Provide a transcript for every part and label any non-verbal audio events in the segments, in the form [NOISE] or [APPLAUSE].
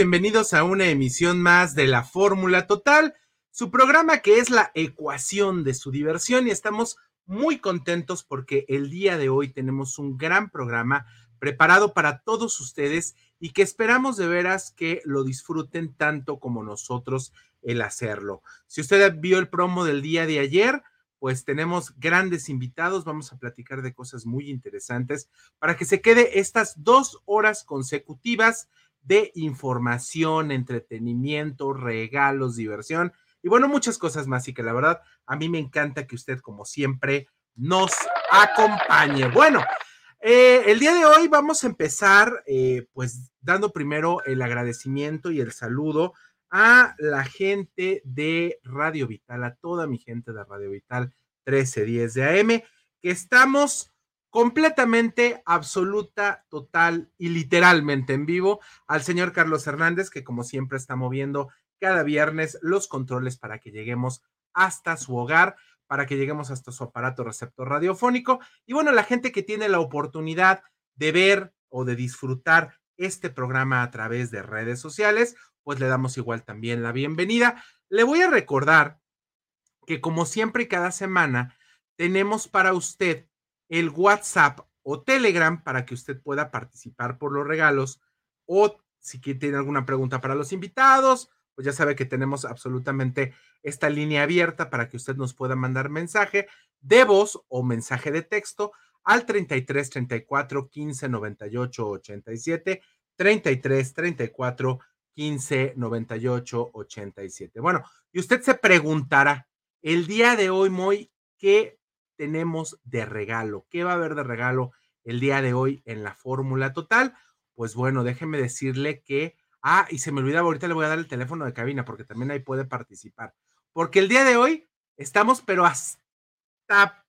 bienvenidos a una emisión más de la Fórmula Total, su programa que es la ecuación de su diversión y estamos muy contentos porque el día de hoy tenemos un gran programa preparado para todos ustedes y que esperamos de veras que lo disfruten tanto como nosotros el hacerlo. Si usted vio el promo del día de ayer, pues tenemos grandes invitados, vamos a platicar de cosas muy interesantes para que se quede estas dos horas consecutivas de información, entretenimiento, regalos, diversión y bueno, muchas cosas más y que la verdad a mí me encanta que usted como siempre nos acompañe. Bueno, eh, el día de hoy vamos a empezar eh, pues dando primero el agradecimiento y el saludo a la gente de Radio Vital, a toda mi gente de Radio Vital 1310 de AM, que estamos completamente, absoluta, total y literalmente en vivo al señor Carlos Hernández, que como siempre está moviendo cada viernes los controles para que lleguemos hasta su hogar, para que lleguemos hasta su aparato receptor radiofónico. Y bueno, la gente que tiene la oportunidad de ver o de disfrutar este programa a través de redes sociales, pues le damos igual también la bienvenida. Le voy a recordar que como siempre cada semana tenemos para usted el WhatsApp o Telegram para que usted pueda participar por los regalos o si tiene alguna pregunta para los invitados, pues ya sabe que tenemos absolutamente esta línea abierta para que usted nos pueda mandar mensaje de voz o mensaje de texto al 33 34 15 98 87 33 34 15 98 87. Bueno, y usted se preguntará, el día de hoy, Moy, ¿qué tenemos de regalo? ¿Qué va a haber de regalo el día de hoy en la fórmula total? Pues bueno, déjeme decirle que, ah, y se me olvidaba, ahorita le voy a dar el teléfono de cabina porque también ahí puede participar. Porque el día de hoy estamos, pero hasta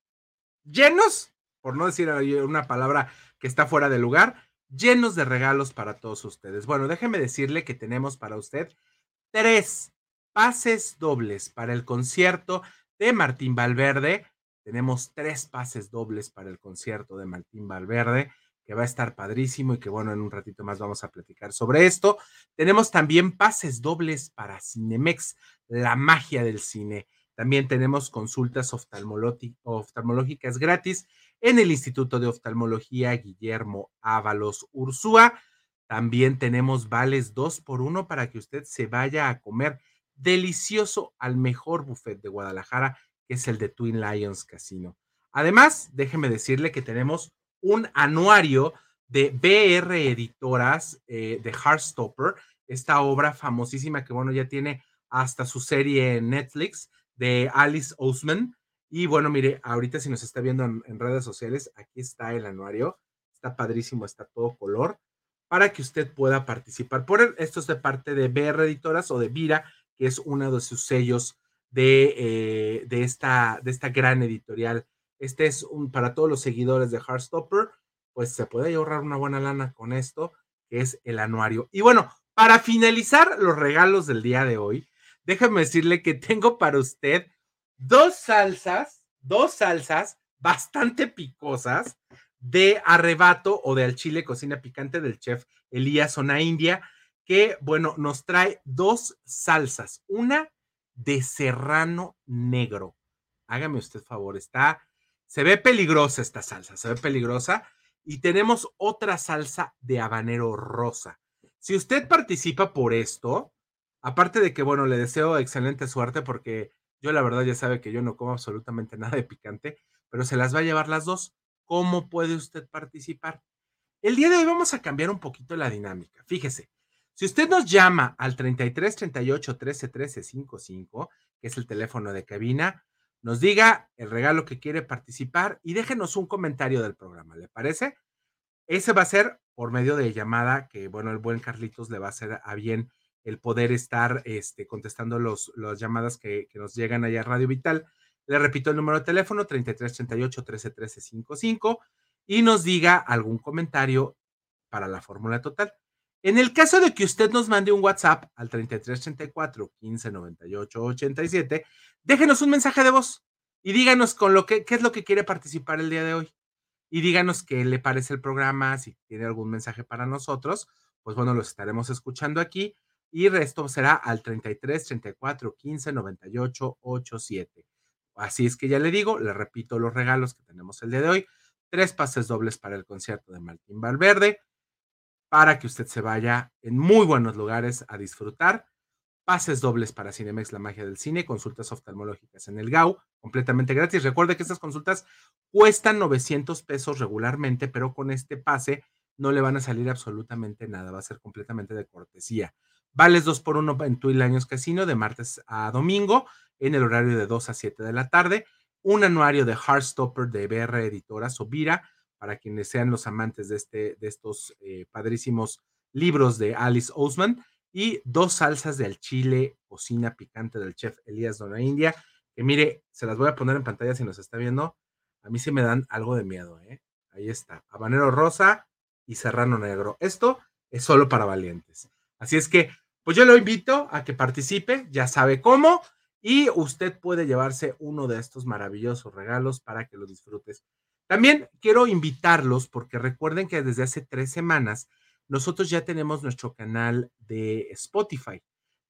llenos, por no decir una palabra que está fuera de lugar, llenos de regalos para todos ustedes. Bueno, déjeme decirle que tenemos para usted tres pases dobles para el concierto de Martín Valverde tenemos tres pases dobles para el concierto de Martín Valverde, que va a estar padrísimo y que bueno, en un ratito más vamos a platicar sobre esto. Tenemos también pases dobles para Cinemex, la magia del cine. También tenemos consultas oftalmológicas gratis en el Instituto de Oftalmología Guillermo Ábalos Ursúa. También tenemos vales dos por uno para que usted se vaya a comer delicioso al mejor buffet de Guadalajara que es el de Twin Lions Casino. Además, déjeme decirle que tenemos un anuario de BR Editoras eh, de Heartstopper, esta obra famosísima que, bueno, ya tiene hasta su serie en Netflix de Alice Oseman. Y bueno, mire, ahorita si nos está viendo en, en redes sociales, aquí está el anuario. Está padrísimo, está todo color para que usted pueda participar. Por él, esto es de parte de BR Editoras o de Vira, que es uno de sus sellos de, eh, de, esta, de esta gran editorial. Este es un, para todos los seguidores de Heartstopper, pues se puede ahorrar una buena lana con esto, que es el anuario. Y bueno, para finalizar los regalos del día de hoy, déjame decirle que tengo para usted dos salsas, dos salsas bastante picosas de arrebato o de al chile cocina picante del chef Elías Zona India, que bueno, nos trae dos salsas, una de serrano negro. Hágame usted favor, está, se ve peligrosa esta salsa, se ve peligrosa. Y tenemos otra salsa de habanero rosa. Si usted participa por esto, aparte de que, bueno, le deseo excelente suerte porque yo la verdad ya sabe que yo no como absolutamente [LAUGHS] nada de picante, pero se las va a llevar las dos. ¿Cómo puede usted participar? El día de hoy vamos a cambiar un poquito la dinámica. Fíjese, si usted nos llama al 33 38 13 13 55, que es el teléfono de cabina, nos diga el regalo que quiere participar y déjenos un comentario del programa, ¿le parece? Ese va a ser por medio de llamada, que bueno, el buen Carlitos le va a hacer a bien el poder estar este, contestando los, las llamadas que, que, nos llegan allá a Radio Vital. Le repito el número de teléfono, 33 38 13 55, y nos diga algún comentario para la fórmula total. En el caso de que usted nos mande un WhatsApp al 3334 15 98 87, déjenos un mensaje de voz y díganos con lo que, qué es lo que quiere participar el día de hoy. Y díganos qué le parece el programa, si tiene algún mensaje para nosotros, pues bueno, los estaremos escuchando aquí. Y resto será al 33 34 15 98 87. Así es que ya le digo, le repito los regalos que tenemos el día de hoy. Tres pases dobles para el concierto de Martín Valverde, para que usted se vaya en muy buenos lugares a disfrutar. Pases dobles para Cinemex, la magia del cine, consultas oftalmológicas en el GAU, completamente gratis. Recuerde que estas consultas cuestan 900 pesos regularmente, pero con este pase no le van a salir absolutamente nada, va a ser completamente de cortesía. Vales 2 por 1 en Twil Años Casino de martes a domingo en el horario de 2 a 7 de la tarde. Un anuario de Heartstopper de BR Editora Sobira para quienes sean los amantes de, este, de estos eh, padrísimos libros de Alice Ousman, y dos salsas de al chile, cocina picante del chef Elías Dona India, que mire, se las voy a poner en pantalla si nos está viendo. A mí sí me dan algo de miedo, ¿eh? Ahí está, habanero rosa y serrano negro. Esto es solo para valientes. Así es que, pues yo lo invito a que participe, ya sabe cómo, y usted puede llevarse uno de estos maravillosos regalos para que lo disfrutes también quiero invitarlos porque recuerden que desde hace tres semanas nosotros ya tenemos nuestro canal de Spotify.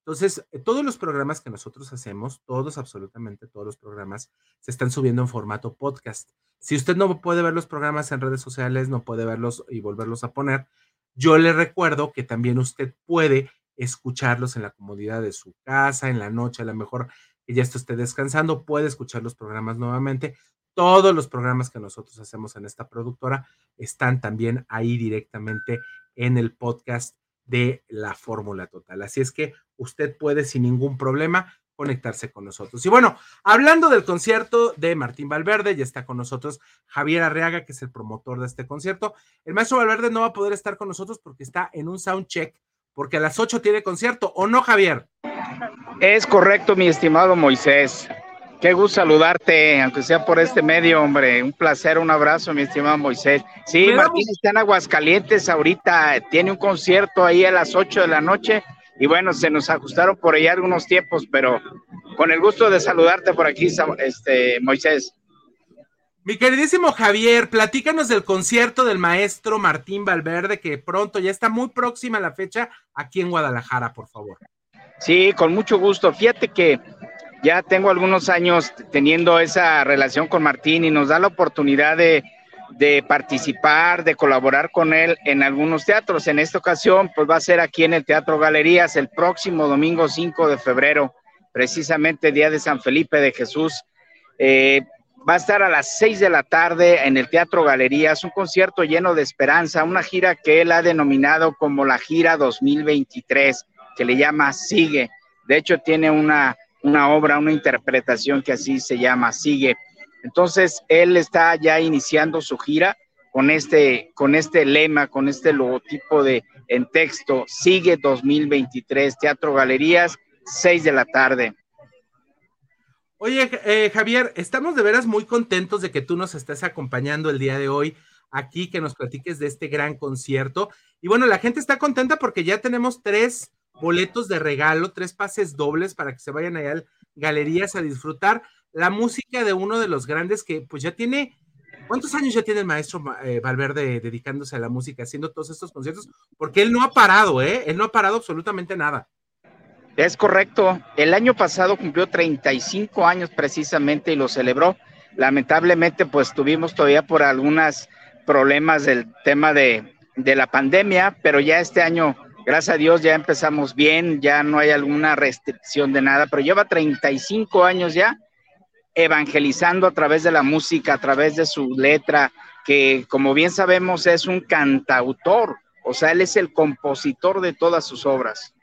Entonces, eh, todos los programas que nosotros hacemos, todos, absolutamente todos los programas, se están subiendo en formato podcast. Si usted no puede ver los programas en redes sociales, no puede verlos y volverlos a poner, yo le recuerdo que también usted puede escucharlos en la comodidad de su casa, en la noche, a lo mejor que ya esté descansando, puede escuchar los programas nuevamente todos los programas que nosotros hacemos en esta productora están también ahí directamente en el podcast de la Fórmula Total. Así es que usted puede sin ningún problema conectarse con nosotros. Y bueno, hablando del concierto de Martín Valverde, ya está con nosotros Javier Arriaga, que es el promotor de este concierto. El maestro Valverde no va a poder estar con nosotros porque está en un sound check, porque a las 8 tiene concierto, ¿o no, Javier? Es correcto, mi estimado Moisés. Qué gusto saludarte, aunque sea por este medio, hombre. Un placer, un abrazo, mi estimado Moisés. Sí, Martín está en Aguascalientes ahorita, tiene un concierto ahí a las 8 de la noche y bueno, se nos ajustaron por ahí algunos tiempos, pero con el gusto de saludarte por aquí, este, Moisés. Mi queridísimo Javier, platícanos del concierto del maestro Martín Valverde, que pronto ya está muy próxima la fecha aquí en Guadalajara, por favor. Sí, con mucho gusto. Fíjate que ya tengo algunos años teniendo esa relación con Martín y nos da la oportunidad de, participar, de colaborar con él en algunos teatros. En esta ocasión, pues va a ser aquí en el Teatro Galerías el próximo domingo 5 de febrero, precisamente día de San Felipe de Jesús. Eh, va a estar a las 6 de la tarde en el Teatro Galerías, un concierto lleno de esperanza, una gira que él ha denominado como la gira 2023, que le llama Sigue. De hecho, tiene una una obra, una interpretación que así se llama, sigue. Entonces, él está ya iniciando su gira con este, con este lema, con este logotipo de en texto, sigue 2023, Teatro Galerías, 6 de la tarde. Oye, eh, Javier, estamos de veras muy contentos de que tú nos estés acompañando el día de hoy aquí, que nos platiques de este gran concierto. Y bueno, la gente está contenta porque ya tenemos tres boletos de regalo, tres pases dobles para que se vayan allá a galerías a disfrutar la música de uno de los grandes que pues ya tiene, ¿cuántos años ya tiene el maestro eh, Valverde dedicándose a la música, haciendo todos estos conciertos? Porque él no ha parado, ¿eh? Él no ha parado absolutamente nada. Es correcto. El año pasado cumplió 35 años precisamente y lo celebró. Lamentablemente, pues tuvimos todavía por algunos problemas del tema de, de la pandemia, pero ya este año Gracias a Dios ya empezamos bien, ya no hay alguna restricción de nada, pero lleva 35 años ya evangelizando a través de la música, a través de su letra, que como bien sabemos es un cantautor, o sea, él es el compositor de todas sus obras.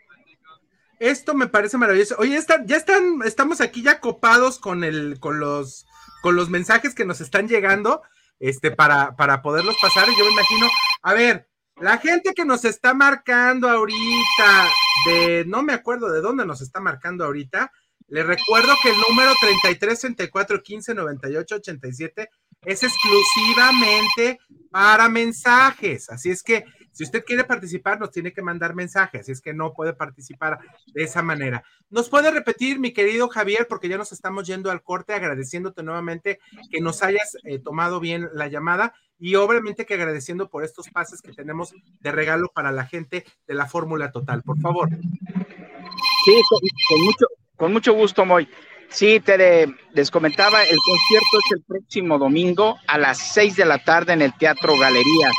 Esto me parece maravilloso. Oye, ya están, estamos aquí ya copados con el, con los, con los mensajes que nos están llegando, este, para, para poderlos pasar. Y yo me imagino, a ver, la gente que nos está marcando ahorita, de no me acuerdo de dónde nos está marcando ahorita, le recuerdo que el número 33 34 15 98 87 es exclusivamente para mensajes. Así es que Si usted quiere participar, nos tiene que mandar mensajes, si es que no puede participar de esa manera. ¿Nos puede repetir, mi querido Javier, porque ya nos estamos yendo al corte, agradeciéndote nuevamente que nos hayas eh, tomado bien la llamada y obviamente que agradeciendo por estos pases que tenemos de regalo para la gente de la Fórmula Total, por favor. Sí, con, mucho, con mucho gusto, Moy. Sí, te les comentaba, el concierto es el próximo domingo a las seis de la tarde en el Teatro Galería.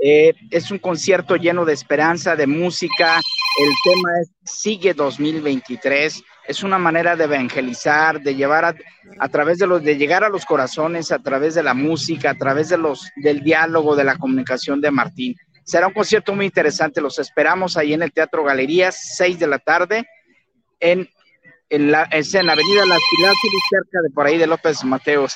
Eh, es un concierto lleno de esperanza, de música. El tema es Sigue 2023. Es una manera de evangelizar, de llevar a, a, través de los, de llegar a los corazones, a través de la música, a través de los, del diálogo, de la comunicación de Martín. Será un concierto muy interesante. Los esperamos ahí en el Teatro Galería, seis de la tarde, en, en, la, en la Avenida Las Pilácidas, cerca de por ahí de López Mateos.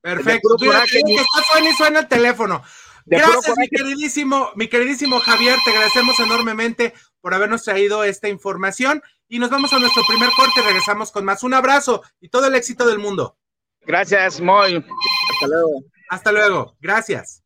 Perfecto. Mira, que está suena suena el teléfono. Gracias, mi queridísimo, mi queridísimo Javier, te agradecemos enormemente por habernos traído esta información y nos vamos a nuestro primer corte, regresamos con más. Un abrazo y todo el éxito del mundo. Gracias, Moy. Hasta luego. Hasta luego. Gracias.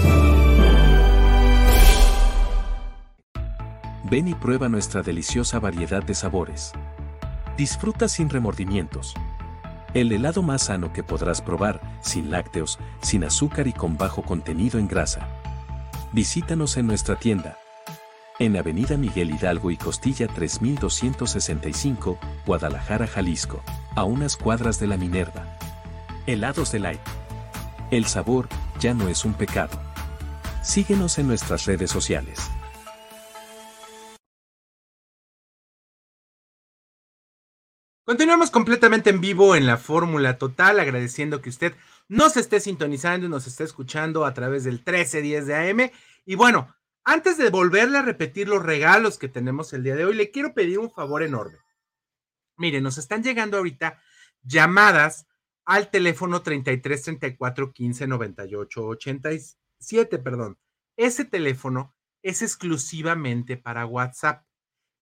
Ven y prueba nuestra deliciosa variedad de sabores. Disfruta sin remordimientos. El helado más sano que podrás probar, sin lácteos, sin azúcar y con bajo contenido en grasa. Visítanos en nuestra tienda. En Avenida Miguel Hidalgo y Costilla 3265, Guadalajara, Jalisco, a unas cuadras de la Minerva. Helados de Light. El sabor ya no es un pecado. Síguenos en nuestras redes sociales. Continuamos completamente en vivo en la Fórmula Total, agradeciendo que usted nos esté sintonizando y nos esté escuchando a través del 1310 de AM. Y bueno, antes de volverle a repetir los regalos que tenemos el día de hoy, le quiero pedir un favor enorme. Mire, nos están llegando ahorita llamadas al teléfono 33 34 15 98 87, perdón. Ese teléfono es exclusivamente para WhatsApp.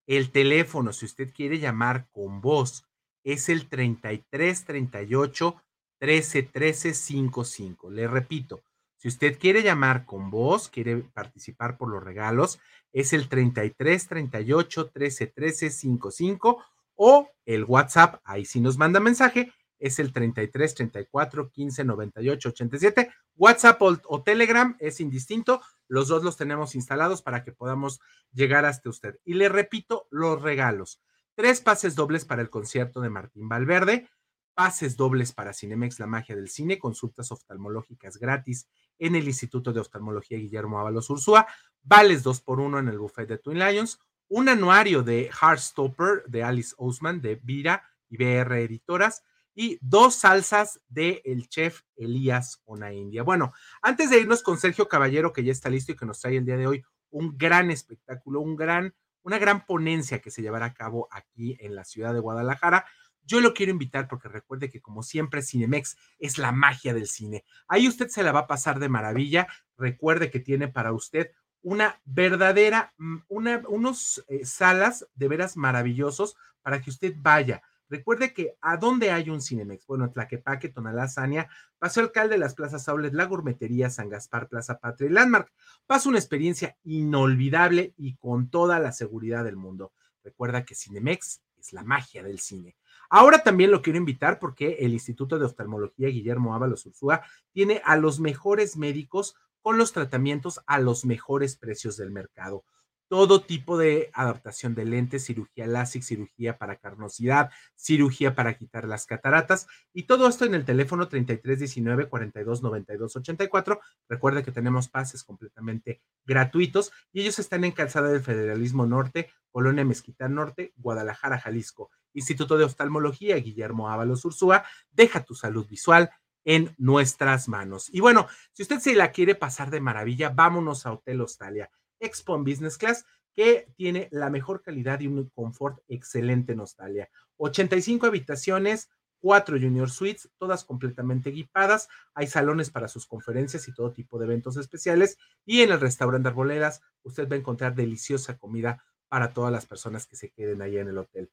El teléfono, si usted quiere llamar con voz es el 33 38 13 13 55. Le repito, si usted quiere llamar con voz, quiere participar por los regalos, es el 33 38 13 13 55 o el WhatsApp, ahí sí nos manda mensaje, es el 33 34 15 98 87. WhatsApp o, o, Telegram es indistinto, los dos los tenemos instalados para que podamos llegar hasta usted. Y le repito, los regalos tres pases dobles para el concierto de Martín Valverde, pases dobles para Cinemex La Magia del Cine, consultas oftalmológicas gratis en el Instituto de Oftalmología Guillermo Ábalos Ursúa, vales dos por uno en el buffet de Twin Lions, un anuario de Heartstopper de Alice Ousman de Vira y BR Editoras y dos salsas de el chef Elías Ona India. Bueno, antes de irnos con Sergio Caballero, que ya está listo y que nos trae el día de hoy un gran espectáculo, un gran una gran ponencia que se llevará a cabo aquí en la ciudad de Guadalajara. Yo lo quiero invitar porque recuerde que como siempre Cinemex es la magia del cine. Ahí usted se la va a pasar de maravilla. Recuerde que tiene para usted una verdadera, mm, una, unos eh, salas de veras maravillosos para que usted vaya, Recuerde que a dónde hay un Cinemex, bueno, Tlaquepaque, Tonalá, Sania, Paso Alcalde, las plazas Aulet, La Gourmetería, San Gaspar, Plaza Patria y Landmark. Pasa una experiencia inolvidable y con toda la seguridad del mundo. Recuerda que Cinemex es la magia del cine. Ahora también lo quiero invitar porque el Instituto de Oftalmología Guillermo Ábalos Ursúa tiene a los mejores médicos con los tratamientos a los mejores precios del mercado todo tipo de adaptación de lentes, cirugía láser, cirugía para carnosidad, cirugía para quitar las cataratas y todo esto en el teléfono 3319 42 92 84. Recuerde que tenemos pases completamente gratuitos y ellos están en Calzada del Federalismo Norte, Colonia Mezquita Norte, Guadalajara, Jalisco. Instituto de Oftalmología Guillermo Ábalos Ursúa, deja tu salud visual en nuestras manos. Y bueno, si usted se la quiere pasar de maravilla, vámonos a Hotel Australia Expo Business Class, que tiene la mejor calidad y un confort excelente en Australia. 85 habitaciones, 4 junior suites, todas completamente equipadas. Hay salones para sus conferencias y todo tipo de eventos especiales. Y en el restaurante Arboledas, usted va a encontrar deliciosa comida para todas las personas que se queden ahí en el hotel.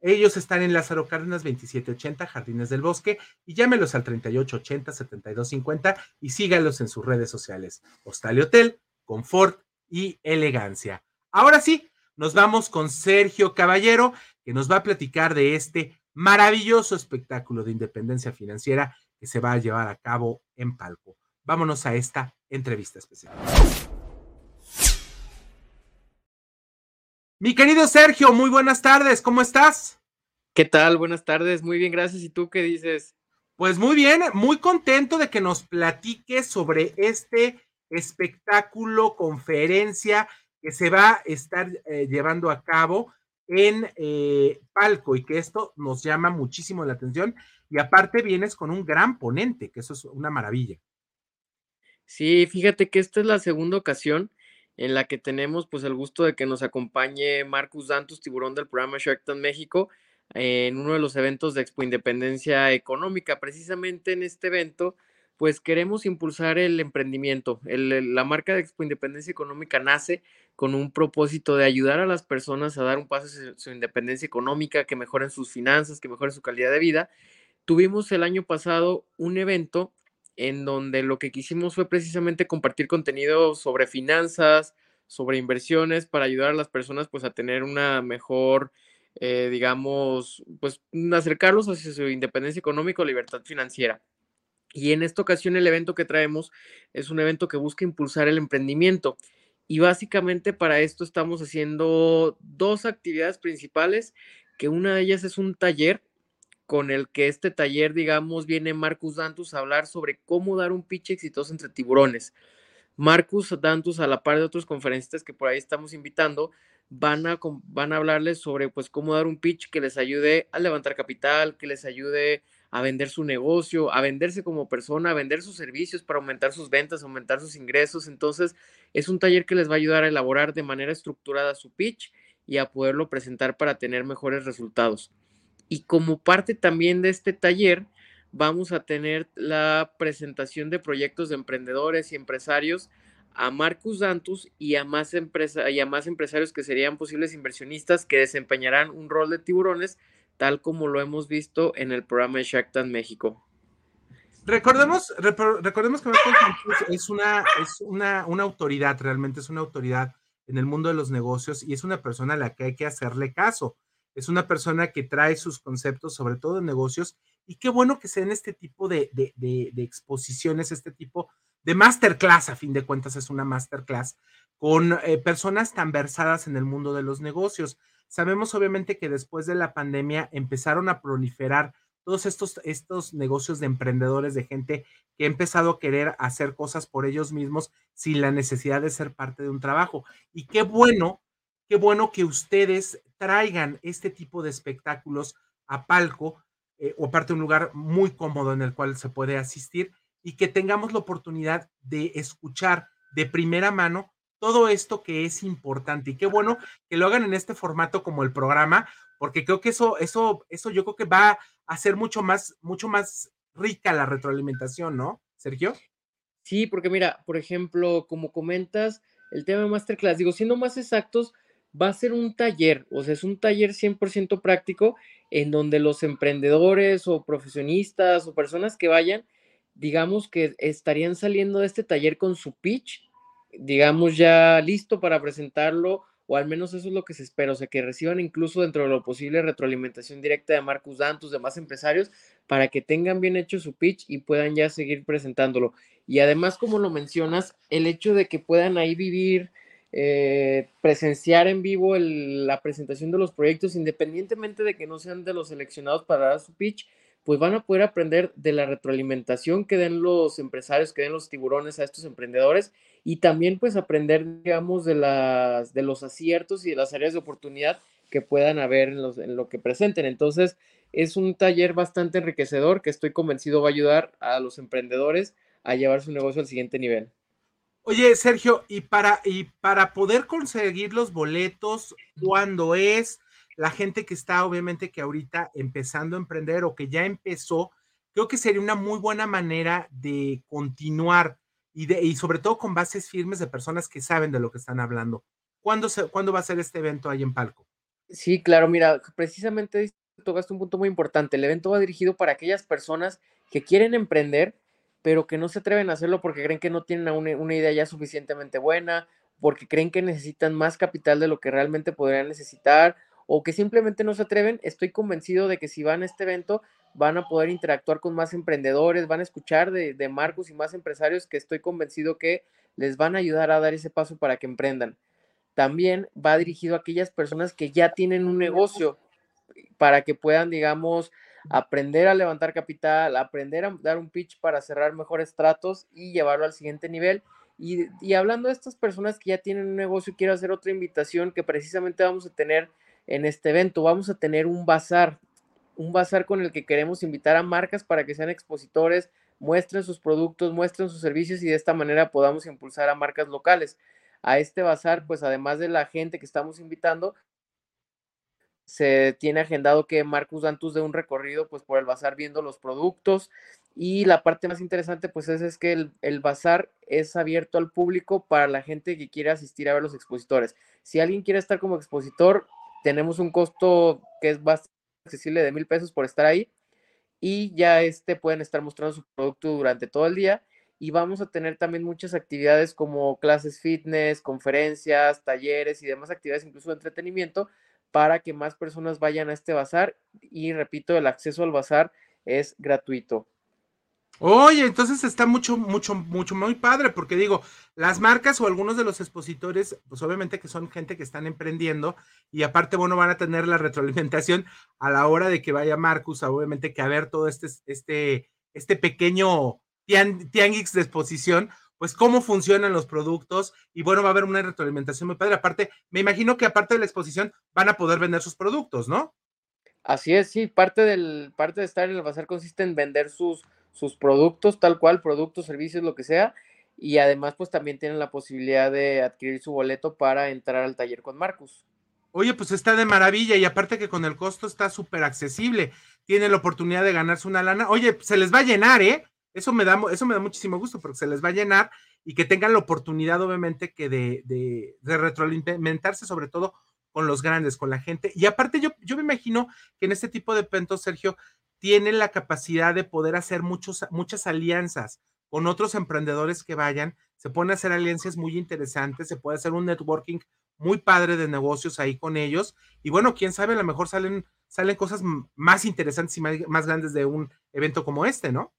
Ellos están en Lázaro Cárdenas 2780, Jardines del Bosque, y llámelos al 3880-7250 y sígalos en sus redes sociales. Hostal Hotel, confort y elegancia. Ahora sí, nos vamos con Sergio Caballero, que nos va a platicar de este maravilloso espectáculo de independencia financiera que se va a llevar a cabo en Palco. Vámonos a esta entrevista especial. Mi querido Sergio, muy buenas tardes, ¿cómo estás? ¿Qué tal? Buenas tardes, muy bien, gracias. ¿Y tú qué dices? Pues muy bien, muy contento de que nos platiques sobre este espectáculo, conferencia que se va a estar eh, llevando a cabo en eh, Palco y que esto nos llama muchísimo la atención y aparte vienes con un gran ponente, que eso es una maravilla. Sí, fíjate que esta es la segunda ocasión en la que tenemos pues el gusto de que nos acompañe Marcus Dantus, tiburón del programa Shark Tank México, en uno de los eventos de Expo Independencia Económica. Precisamente en este evento pues queremos impulsar el emprendimiento. la marca de Expo Independencia Económica nace con un propósito de ayudar a las personas a dar un paso hacia su independencia económica, que mejoren sus finanzas, que mejoren su calidad de vida. Tuvimos el año pasado un evento en donde lo que quisimos fue precisamente compartir contenido sobre finanzas, sobre inversiones, para ayudar a las personas pues a tener una mejor, eh, digamos, pues acercarlos hacia su independencia económica o libertad financiera. Y en esta ocasión el evento que traemos es un evento que busca impulsar el emprendimiento. Y básicamente para esto estamos haciendo dos actividades principales, que una de ellas es un taller con el que este taller, digamos, viene Marcus Dantus a hablar sobre cómo dar un pitch exitoso entre tiburones. Marcus Dantus, a la par de otros conferencistas que por ahí estamos invitando, van a, van a hablarles sobre pues cómo dar un pitch que les ayude a levantar capital, que les ayude vender su negocio, a venderse como persona, a vender sus servicios para aumentar sus ventas, aumentar sus ingresos. Entonces, es un taller que les va a ayudar a elaborar de manera estructurada su pitch y a poderlo presentar para tener mejores resultados. Y como parte también de este taller, vamos a tener la presentación de proyectos de emprendedores y empresarios a Marcus Dantus y a más, empresa y a más empresarios que serían posibles inversionistas que desempeñarán un rol de tiburones tal como lo hemos visto en el programa de México. Recordemos, recordemos que es una, es una, una autoridad, realmente es una autoridad en el mundo de los negocios y es una persona a la que hay que hacerle caso. Es una persona que trae sus conceptos, sobre todo en negocios, y qué bueno que sean este tipo de, de, de exposiciones, este tipo de masterclass, a fin de cuentas es una masterclass, con eh, personas tan versadas en el mundo de los negocios. Sabemos obviamente que después de la pandemia empezaron a proliferar todos estos, estos negocios de emprendedores, de gente que ha empezado a querer hacer cosas por ellos mismos sin la necesidad de ser parte de un trabajo. Y qué bueno, qué bueno que ustedes traigan este tipo de espectáculos a palco eh, o aparte un lugar muy cómodo en el cual se puede asistir y que tengamos la oportunidad de escuchar de primera mano todo esto que es importante. Y qué bueno que lo hagan en este formato como el programa, porque creo que eso, eso, eso yo creo que va a ser mucho más, mucho más rica la retroalimentación, ¿no, Sergio? Sí, porque mira, por ejemplo, como comentas, el tema de Masterclass, digo, siendo más exactos, va a ser un taller, o sea, es un taller 100% práctico en donde los emprendedores o profesionistas o personas que vayan, digamos que estarían saliendo de este taller con su pitch, digamos ya listo para presentarlo, o al menos eso es lo que se espera, o sea, que reciban incluso dentro de lo posible retroalimentación directa de Marcus Dantus, demás empresarios, para que tengan bien hecho su pitch y puedan ya seguir presentándolo. Y además, como lo mencionas, el hecho de que puedan ahí vivir eh, presenciar en vivo la presentación de los proyectos, independientemente de que no sean de los seleccionados para dar su pitch, pues van a poder aprender de la retroalimentación que den los empresarios, que den los tiburones a estos emprendedores y también pues aprender, digamos, de, las, de los aciertos y de las áreas de oportunidad que puedan haber en, en lo que presenten. Entonces, es un taller bastante enriquecedor que estoy convencido va a ayudar a los emprendedores a llevar su negocio al siguiente nivel. Oye, Sergio, y para, y para poder conseguir los boletos, ¿cuándo es? La gente que está, obviamente, que ahorita empezando a emprender o que ya empezó, creo que sería una muy buena manera de continuar y, de, y sobre todo con bases firmes de personas que saben de lo que están hablando. ¿Cuándo, se, ¿Cuándo va a ser este evento ahí en Palco? Sí, claro, mira, precisamente tocaste un punto muy importante. El evento va dirigido para aquellas personas que quieren emprender, pero que no se atreven a hacerlo porque creen que no tienen una, una, idea ya suficientemente buena, porque creen que necesitan más capital de lo que realmente podrían necesitar, o que simplemente no se atreven, estoy convencido de que si van a este evento van a poder interactuar con más emprendedores, van a escuchar de, Marcos y más empresarios que estoy convencido que les van a ayudar a dar ese paso para que emprendan. También va dirigido a aquellas personas que ya tienen un negocio para que puedan, digamos, aprender a levantar capital, aprender a dar un pitch para cerrar mejores tratos y llevarlo al siguiente nivel. Y, hablando de estas personas que ya tienen un negocio, quiero hacer otra invitación que precisamente vamos a tener en este evento. Vamos a tener un bazar, un bazar con el que queremos invitar a marcas para que sean expositores, muestren sus productos, muestren sus servicios y de esta manera podamos impulsar a marcas locales. A este bazar, pues además de la gente que estamos invitando, se tiene agendado que Marcus Dantus dé un recorrido pues por el bazar viendo los productos y la parte más interesante pues es, es que el, el, bazar es abierto al público para la gente que quiere asistir a ver los expositores. Si alguien quiere estar como expositor, tenemos un costo que es bastante accesible de mil pesos por estar ahí y ya este pueden estar mostrando su producto durante todo el día y vamos a tener también muchas actividades como clases fitness, conferencias, talleres y demás actividades incluso de entretenimiento para que más personas vayan a este bazar y repito, el acceso al bazar es gratuito. Oye, entonces está mucho, mucho, mucho, muy padre, porque digo, las marcas o algunos de los expositores, pues obviamente que son gente que están emprendiendo y aparte, bueno, van a tener la retroalimentación a la hora de que vaya Marcus, obviamente que a ver todo este, este, este pequeño tianguis de exposición, pues cómo funcionan los productos y bueno, va a haber una retroalimentación muy padre. Aparte, me imagino que aparte de la exposición van a poder vender sus productos, ¿no? Así es, sí, parte del, parte de estar en el bazar consiste en vender sus sus productos, tal cual, productos, servicios, lo que sea. Y además, pues también tienen la posibilidad de adquirir su boleto para entrar al taller con Marcus. Oye, pues está de maravilla y aparte que con el costo está súper accesible. Tiene la oportunidad de ganarse una lana. Oye, se les va a llenar, ¿eh? Eso me da, eso me da muchísimo gusto porque se les va a llenar y que tengan la oportunidad, obviamente, que de, de, de retroalimentarse, sobre todo con los grandes, con la gente. Y aparte, yo, yo me imagino que en este tipo de eventos, Sergio, tienen la capacidad de poder hacer muchos, muchas alianzas con otros emprendedores que vayan. Se pueden hacer alianzas muy interesantes, se puede hacer un networking muy padre de negocios ahí con ellos. Y bueno, quién sabe, a lo mejor salen, salen cosas más interesantes y más grandes de un evento como este, ¿no?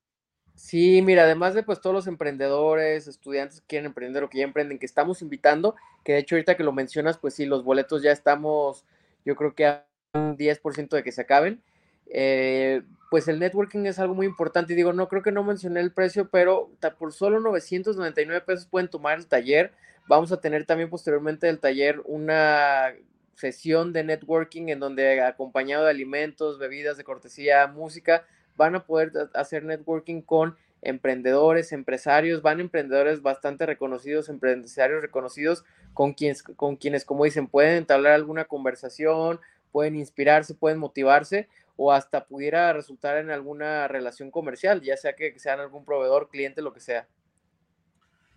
Sí, mira, además de pues todos los emprendedores, estudiantes que quieren emprender o que ya emprenden, que estamos invitando, que de hecho ahorita que lo mencionas, pues sí, los boletos ya estamos, yo creo que a un 10% de que se acaben. Eh, pues el networking es algo muy importante. Y digo, no creo que no mencioné el precio, pero por solo 999 pesos pueden tomar el taller. Vamos a tener también posteriormente del taller una sesión de networking en donde acompañado de alimentos, bebidas de cortesía, música, van a poder hacer networking con emprendedores, empresarios, van emprendedores bastante reconocidos, empresarios reconocidos con quienes, con quienes, como dicen, pueden entablar alguna conversación, pueden inspirarse, pueden motivarse o hasta pudiera resultar en alguna relación comercial, ya sea que sean algún proveedor, cliente, lo que sea.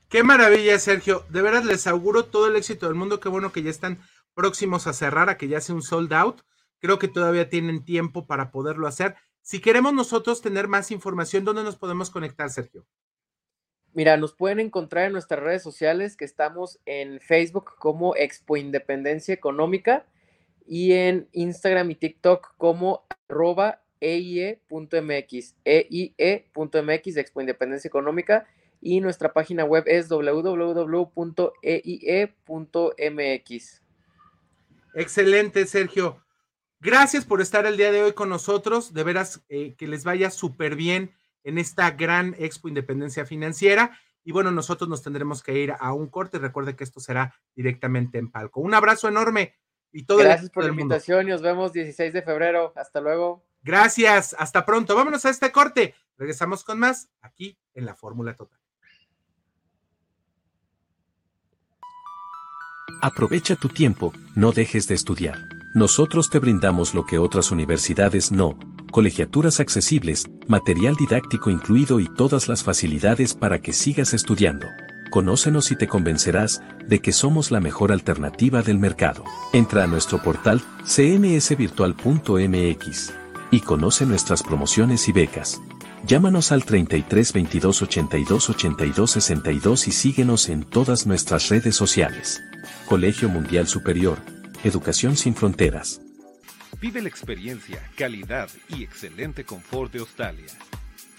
Qué maravilla, Sergio. De veras les auguro todo el éxito del mundo. Qué bueno que ya están próximos a cerrar, a que ya sea un sold out. Creo que todavía tienen tiempo para poderlo hacer. Si queremos nosotros tener más información, ¿dónde nos podemos conectar, Sergio? Mira, nos pueden encontrar en nuestras redes sociales, que estamos en Facebook como Expo Independencia Económica y en Instagram y TikTok como arroba eie.mx, eie.mx, Expo Independencia Económica, y nuestra página web es www.eie.mx. Excelente, Sergio. Gracias por estar el día de hoy con nosotros. De veras eh, que les vaya súper bien en esta gran Expo Independencia Financiera. Y bueno, nosotros nos tendremos que ir a un corte. Recuerde que esto será directamente en palco. Un abrazo enorme y todo Gracias por la invitación y nos vemos 16 de febrero. Hasta luego. Gracias, hasta pronto. Vámonos a este corte. Regresamos con más aquí en la Fórmula Total. Aprovecha tu tiempo, no dejes de estudiar. Nosotros te brindamos lo que otras universidades no, colegiaturas accesibles, material didáctico incluido y todas las facilidades para que sigas estudiando. Conócenos y te convencerás de que somos la mejor alternativa del mercado. Entra a nuestro portal cmsvirtual.mx y conoce nuestras promociones y becas. Llámanos al 33 22 82 82 62 y síguenos en todas nuestras redes sociales. Colegio Mundial Superior, Educación sin Fronteras. Vive la experiencia, calidad y excelente confort de Australia.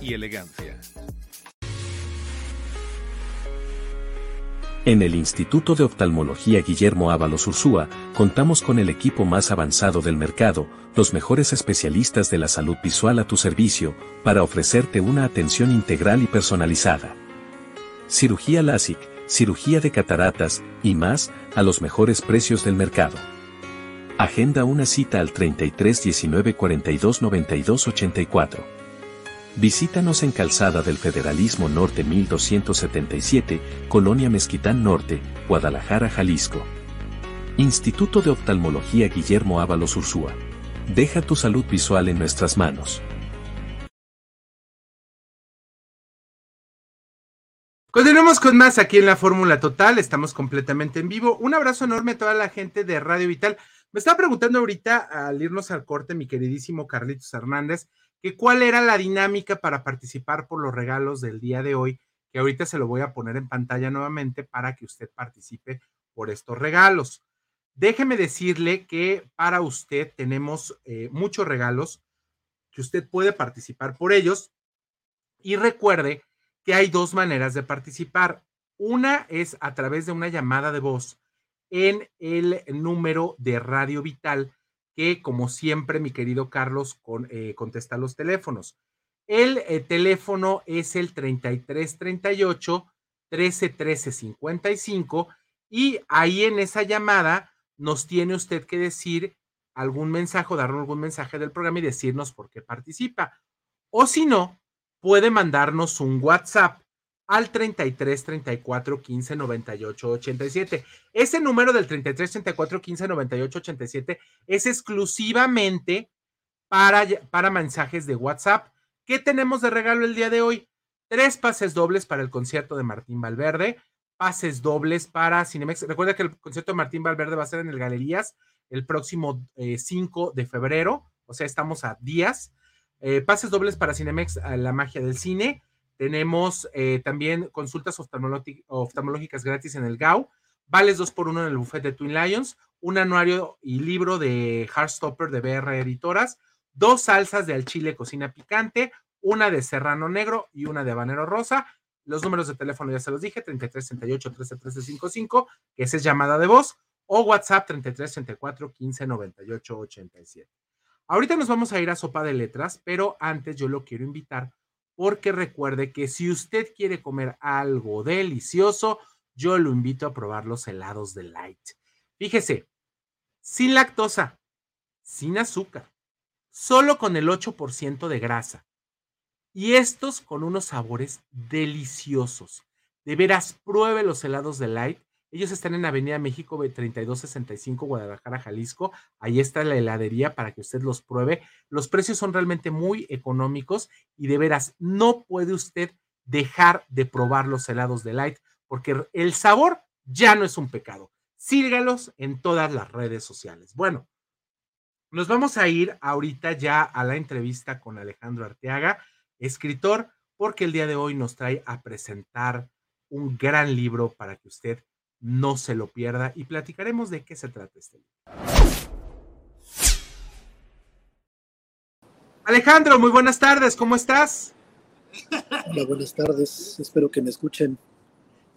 y elegancia. En el Instituto de Oftalmología Guillermo Ábalos Ursúa, contamos con el equipo más avanzado del mercado, los mejores especialistas de la salud visual a tu servicio, para ofrecerte una atención integral y personalizada. Cirugía LASIK, cirugía de cataratas, y más, a los mejores precios del mercado. Agenda una cita al 33 19 42 92 84. Visítanos en Calzada del Federalismo Norte 1277, Colonia Mezquitán Norte, Guadalajara, Jalisco. Instituto de Oftalmología Guillermo Ábalos Ursúa. Deja tu salud visual en nuestras manos. Continuamos con más aquí en la Fórmula Total, estamos completamente en vivo. Un abrazo enorme a toda la gente de Radio Vital. Me estaba preguntando ahorita al irnos al corte, mi queridísimo Carlitos Hernández, que cuál era la dinámica para participar por los regalos del día de hoy, que ahorita se lo voy a poner en pantalla nuevamente para que usted participe por estos regalos. Déjeme decirle que para usted tenemos eh, muchos regalos que usted puede participar por ellos. Y recuerde que hay dos maneras de participar. Una es a través de una llamada de voz en el número de Radio Vital, que como siempre, mi querido Carlos eh, contesta los teléfonos. El eh, teléfono es el 3338 1313 55 y ahí en esa llamada nos tiene usted que decir algún mensaje o darnos algún mensaje del programa y decirnos por qué participa. O si no, puede mandarnos un WhatsApp al 33 34 15 98 87. Ese número del 33 34 15 98 87 es exclusivamente para, para mensajes de WhatsApp. ¿Qué tenemos de regalo el día de hoy? Tres pases dobles para el concierto de Martín Valverde, pases dobles para Cinemex. Recuerda que el concierto de Martín Valverde va a ser en el Galerías el próximo 5 eh, de febrero, o sea, estamos a días. Eh, pases dobles para Cinemex, la magia del cine tenemos eh, también consultas oftalmológicas gratis en el GAU, vales 2 por 1 en el buffet de Twin Lions, un anuario y libro de Heartstopper de BR Editoras, dos salsas de al chile cocina picante, una de serrano negro y una de habanero rosa. Los números de teléfono ya se los dije, 3338 131355, que es llamada de voz, o WhatsApp 3334 1598 87. Ahorita nos vamos a ir a sopa de letras, pero antes yo lo quiero invitar porque recuerde que si usted quiere comer algo delicioso, yo lo invito a probar los helados de Light. Fíjese, sin lactosa, sin azúcar, solo con el 8% de grasa. Y estos con unos sabores deliciosos. De veras, pruebe los helados de Light. Ellos están en Avenida México 3265, Guadalajara, Jalisco. Ahí está la heladería para que usted los pruebe. Los precios son realmente muy económicos y de veras, no puede usted dejar de probar los helados de Light porque el sabor ya no es un pecado. Sígalos en todas las redes sociales. Bueno, nos vamos a ir ahorita ya a la entrevista con Alejandro Arteaga, escritor, porque el día de hoy nos trae a presentar un gran libro para que usted no se lo pierda y platicaremos de qué se trata este libro. Alejandro, muy buenas tardes, ¿cómo estás? Hola, buenas tardes, espero que me escuchen.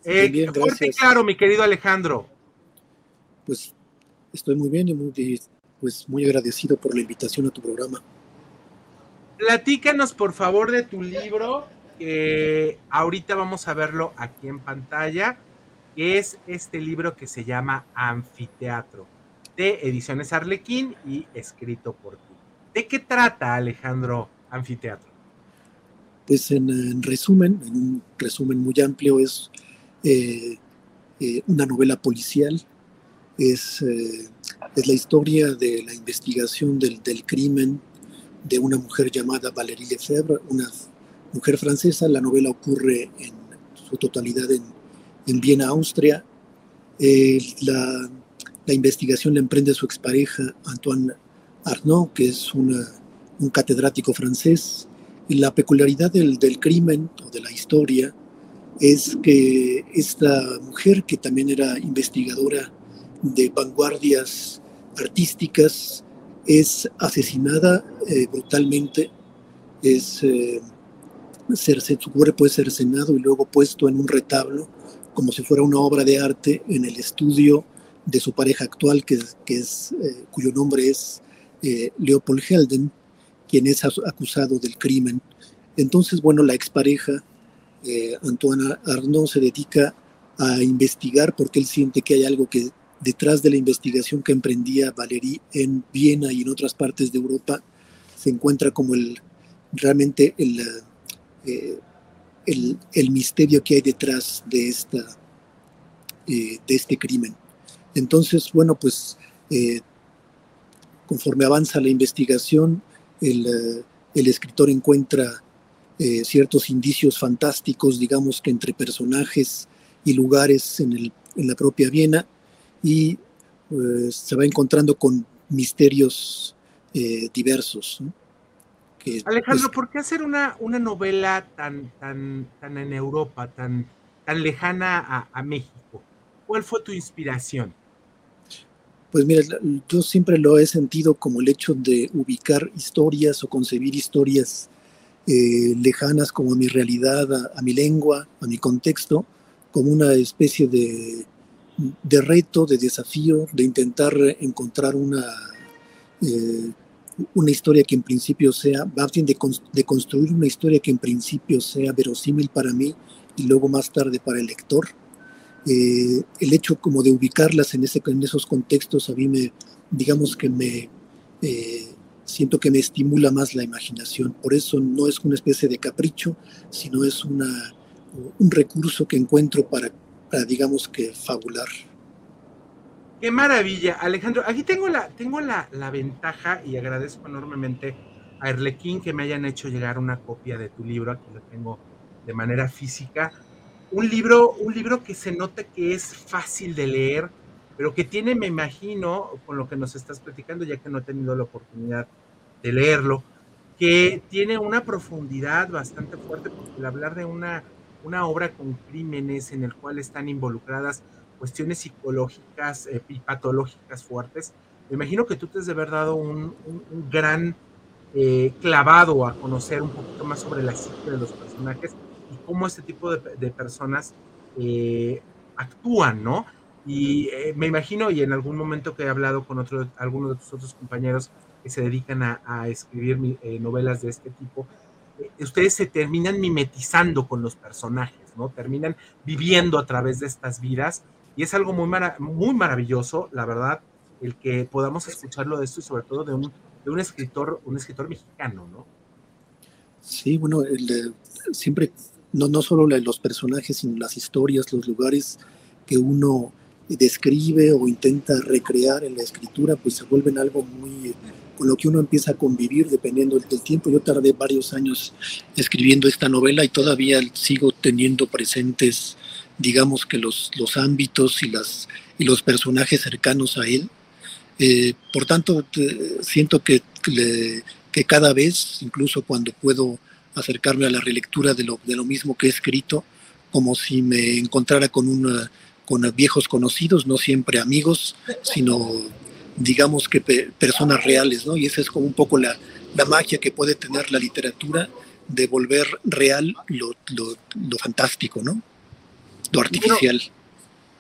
Eh, bien, gracias. claro, mi querido Alejandro. Pues estoy muy bien y muy, pues, muy agradecido por la invitación a tu programa. Platícanos, por favor, de tu libro ahorita vamos a verlo aquí en pantalla, es este libro que se llama Anfiteatro, de Ediciones Arlequín y escrito por ti. ¿De qué trata, Alejandro, Anfiteatro? Pues en, resumen, en un resumen muy amplio, es eh, eh, una novela policial, es, eh, es, la historia de la investigación del, del, crimen de una mujer llamada Valérie Lefebvre, una mujer francesa. La novela ocurre en su totalidad en, Viena, Austria. Eh, la, investigación la emprende su expareja Antoine Arnaud, que es un catedrático francés. Y la peculiaridad del, crimen o de la historia es que esta mujer, que también era investigadora de vanguardias artísticas, es asesinada eh, brutalmente, es eh, su cuerpo es cercenado y luego puesto en un retablo como si fuera una obra de arte en el estudio de su pareja actual, que, que es, eh, cuyo nombre es eh, Leopold Helden, quien es acusado del crimen. Entonces, bueno, la expareja, eh, Antoine Arnaud, se dedica a investigar porque él siente que hay algo que detrás de la investigación que emprendía Valérie en Viena y en otras partes de Europa, se encuentra como el realmente el, eh, el, misterio que hay detrás de, esta, eh, de este crimen. Entonces, bueno, pues eh, conforme avanza la investigación, el, escritor encuentra ciertos indicios fantásticos, digamos que entre personajes y lugares en, la propia Viena, y se va encontrando con misterios diversos. Alejandro, pues ¿por qué hacer una, una novela tan, tan, tan en Europa, tan, tan lejana a, México? ¿Cuál fue tu inspiración? Pues mira, yo siempre lo he sentido como el hecho de ubicar historias o concebir historias eh, lejanas como a mi realidad, a, mi lengua, a mi contexto, como una especie de, de reto, de desafío, de intentar encontrar una, eh, una historia que en principio sea, más bien de, de, construir una historia que en principio sea verosímil para mí y luego más tarde para el lector. Eh, el hecho como de ubicarlas en, ese, en esos contextos a mí me, digamos que me, eh, siento que me estimula más la imaginación. Por eso no es una especie de capricho, sino es una, un recurso que encuentro para, para digamos que fabular. Qué maravilla, Alejandro. Aquí tengo la, tengo la, ventaja y agradezco enormemente a Erlequín que me hayan hecho llegar una copia de tu libro. Aquí lo tengo de manera física. Un libro, un libro que se nota que es fácil de leer, pero que tiene, me imagino, con lo que nos estás platicando, ya que no he tenido la oportunidad de leerlo, que tiene una profundidad bastante fuerte, porque al hablar de una, una obra con crímenes en el cual están involucradas cuestiones psicológicas eh, y patológicas fuertes, me imagino que tú te has de haber dado un, gran eh, clavado a conocer un poquito más sobre la psique de los personajes y cómo este tipo de, personas eh, actúan, ¿no? Y me imagino, y en algún momento que he hablado con otro, algunos de tus otros compañeros que se dedican a, escribir novelas de este tipo, ustedes se terminan mimetizando con los personajes, ¿no? Terminan viviendo a través de estas vidas y es algo muy, muy maravilloso, la verdad. el que podamos escucharlo de esto y sobre todo de un, de un escritor, un escritor mexicano, ¿no? Sí, bueno, siempre, no, no solo los personajes, sino las historias, los lugares que uno describe o intenta recrear en la escritura, pues se vuelven algo muy con lo que uno empieza a convivir dependiendo del tiempo. Yo tardé varios años escribiendo esta novela y todavía sigo teniendo presentes, digamos que los, los ámbitos y, las, y los personajes cercanos a él. Eh, por tanto, siento que, que cada vez, incluso cuando puedo acercarme a la relectura de lo, de lo mismo que he escrito, como si me encontrara con, una, con viejos conocidos, no siempre amigos, sino digamos que personas reales, ¿no? Y esa es como un poco la, la magia que puede tener la literatura de volver real lo, lo, fantástico, ¿no? Lo artificial.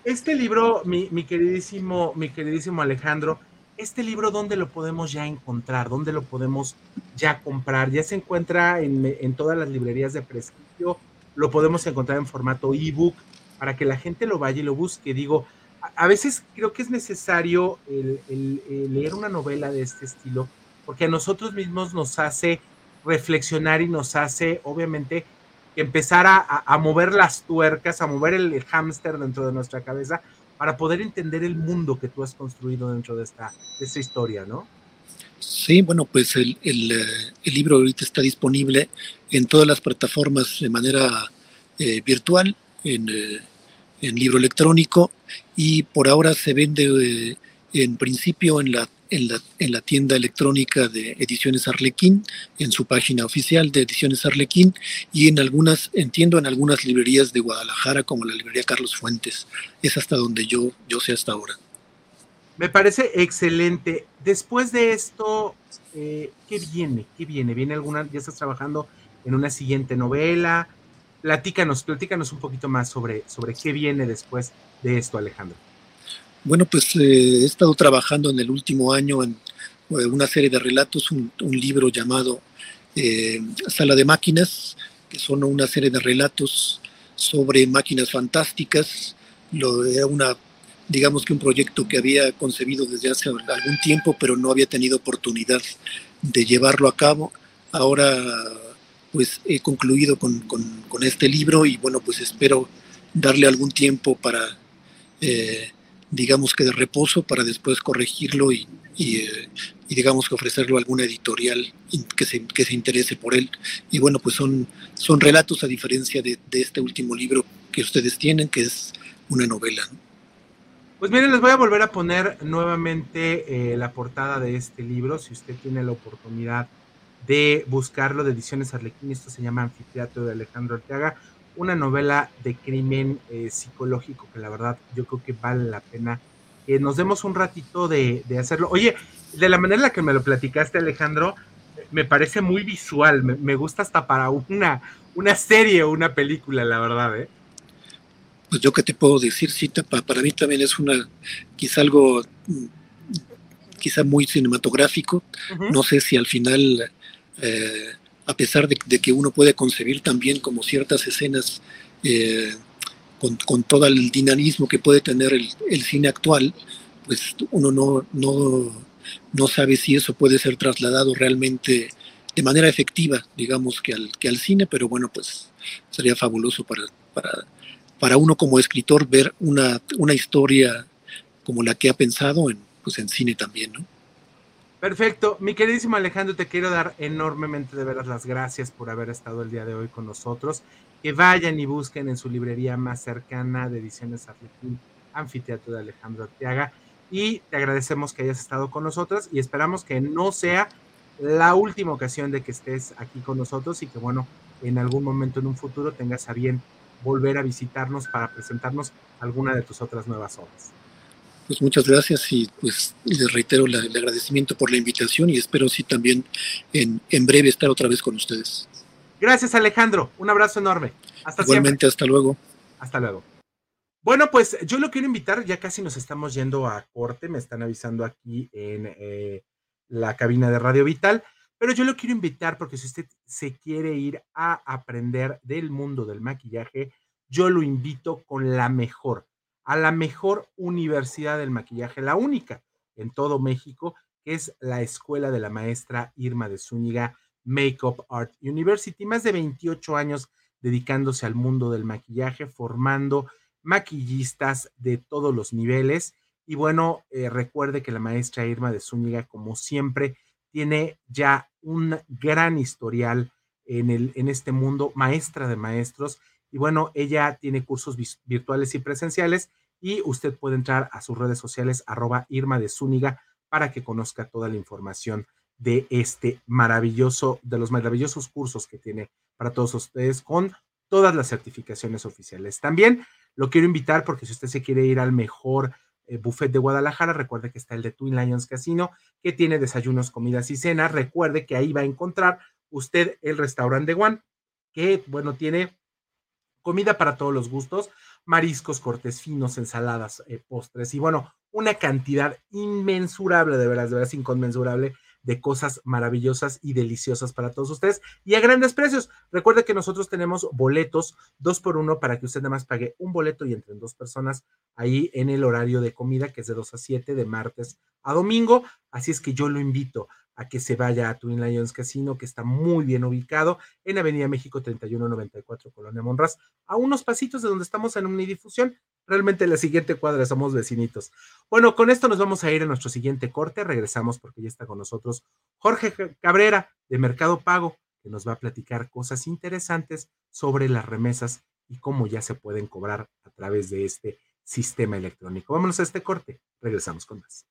este libro, mi, mi, queridísimo, mi queridísimo Alejandro, este libro, ¿dónde lo podemos ya encontrar? ¿Dónde lo podemos ya comprar? Ya se encuentra en, en todas las librerías de prestigio, lo podemos encontrar en formato ebook para que la gente lo vaya y lo busque. Digo, a veces creo que es necesario el, leer una novela de este estilo, porque a nosotros mismos nos hace reflexionar y nos hace, obviamente, empezar a, mover las tuercas, a mover el, hámster dentro de nuestra cabeza para poder entender el mundo que tú has construido dentro de esta, esta historia, ¿no? Sí, bueno, pues el, el, libro ahorita está disponible en todas las plataformas de manera eh, virtual, en, eh, en libro electrónico y por ahora se vende eh, en principio en la, en la, en, la, tienda electrónica de Ediciones Arlequín, en su página oficial de Ediciones Arlequín y en algunas, entiendo, en algunas librerías de Guadalajara como la librería Carlos Fuentes. Es hasta donde yo, yo sé hasta ahora. Me parece excelente. Después de esto, eh, ¿qué viene? ¿Qué viene? ¿Viene alguna? ¿Ya estás trabajando en una siguiente novela? Platícanos, platícanos un poquito más sobre, sobre qué viene después de esto, Alejandro. Bueno, pues eh, he estado trabajando en el último año en eh, una serie de relatos, un, libro llamado eh, Sala de Máquinas, que son una serie de relatos sobre máquinas fantásticas. Lo, era una, digamos que un proyecto que había concebido desde hace algún tiempo, pero no había tenido oportunidad de llevarlo a cabo. Ahora pues he concluido con, este libro y bueno, pues espero darle algún tiempo para, eh, digamos que de reposo, para después corregirlo y, eh, digamos que ofrecerlo a alguna editorial que se, que se interese por él. Y bueno, pues son, son relatos a diferencia de, este último libro que ustedes tienen, que es una novela. Pues miren, les voy a volver a poner nuevamente eh, la portada de este libro, si usted tiene la oportunidad de buscarlo de Ediciones Arlequín. Esto se llama Anfiteatro de Alejandro Ortega, una novela de crimen eh, psicológico que la verdad yo creo que vale la pena que nos demos un ratito de, hacerlo. Oye, de la manera en la que me lo platicaste, Alejandro, me parece muy visual, me, gusta hasta para una, una serie o una película, la verdad, ¿eh? Pues yo qué te puedo decir, Cita, para mí también es una, quizá algo, mm, quizá muy cinematográfico. No sé si al final eh, a pesar de, que uno puede concebir también como ciertas escenas eh, con, todo el dinamismo que puede tener el, cine actual, pues uno no, no, no, sabe si eso puede ser trasladado realmente de manera efectiva, digamos, que al, que al cine, pero bueno, pues sería fabuloso para, para, para uno como escritor ver una, una historia como la que ha pensado en, pues en cine también, ¿no? Perfecto. Mi queridísimo Alejandro, te quiero dar enormemente de veras las gracias por haber estado el día de hoy con nosotros. Que vayan y busquen en su librería más cercana de Ediciones Arlequín, Anfiteatro de Alejandro Arteaga. Y te agradecemos que hayas estado con nosotros y esperamos que no sea la última ocasión de que estés aquí con nosotros y que, bueno, en algún momento en un futuro tengas a bien volver a visitarnos para presentarnos alguna de tus otras nuevas obras pues muchas gracias y pues les reitero el agradecimiento por la invitación y espero sí también en, en, breve estar otra vez con ustedes. Gracias Alejandro, un abrazo enorme. Hasta Igualmente, hasta luego. Hasta luego. Bueno, pues yo lo quiero invitar, ya casi nos estamos yendo a corte, me están avisando aquí en eh, la cabina de Radio Vital, pero yo lo quiero invitar porque si usted se quiere ir a aprender del mundo del maquillaje, yo lo invito con la mejor a la mejor universidad del maquillaje, la única en todo México, que es la escuela de la maestra Irma de Zúñiga Makeup Art University. Más de 28 años dedicándose al mundo del maquillaje, formando maquillistas de todos los niveles. Y bueno, eh, recuerde que la maestra Irma de Zúñiga, como siempre, tiene ya un gran historial en, el, en este mundo, maestra de maestros. Y bueno, ella tiene cursos virtuales y presenciales y usted puede entrar a sus redes sociales arroba Irma de Zúñiga para que conozca toda la información de este maravilloso, de los maravillosos cursos que tiene para todos ustedes con todas las certificaciones oficiales. También lo quiero invitar porque si usted se quiere ir al mejor eh, buffet de Guadalajara, recuerde que está el de Twin Lions Casino, que tiene desayunos, comidas y cenas. Recuerde que ahí va a encontrar usted el restaurante Juan, que bueno, tiene comida para todos los gustos, mariscos, cortes finos, ensaladas, eh, postres y bueno, una cantidad inmensurable, de veras, de veras inconmensurable de cosas maravillosas y deliciosas para todos ustedes y a grandes precios. Recuerde que nosotros tenemos boletos dos por uno para que usted nada más pague un boleto y entren dos personas ahí en el horario de comida que es de 2 a 7 de martes a domingo. Así es que yo lo invito a que se vaya a Twin Lions Casino, que está muy bien ubicado en Avenida México 3194, Colonia Monraz, a unos pasitos de donde estamos en Unidifusión. Realmente la siguiente cuadra somos vecinitos. Bueno, con esto nos vamos a ir a nuestro siguiente corte. Regresamos porque ya está con nosotros Jorge Cabrera de Mercado Pago, que nos va a platicar cosas interesantes sobre las remesas y cómo ya se pueden cobrar a través de este sistema electrónico. Vámonos a este corte. Regresamos con más.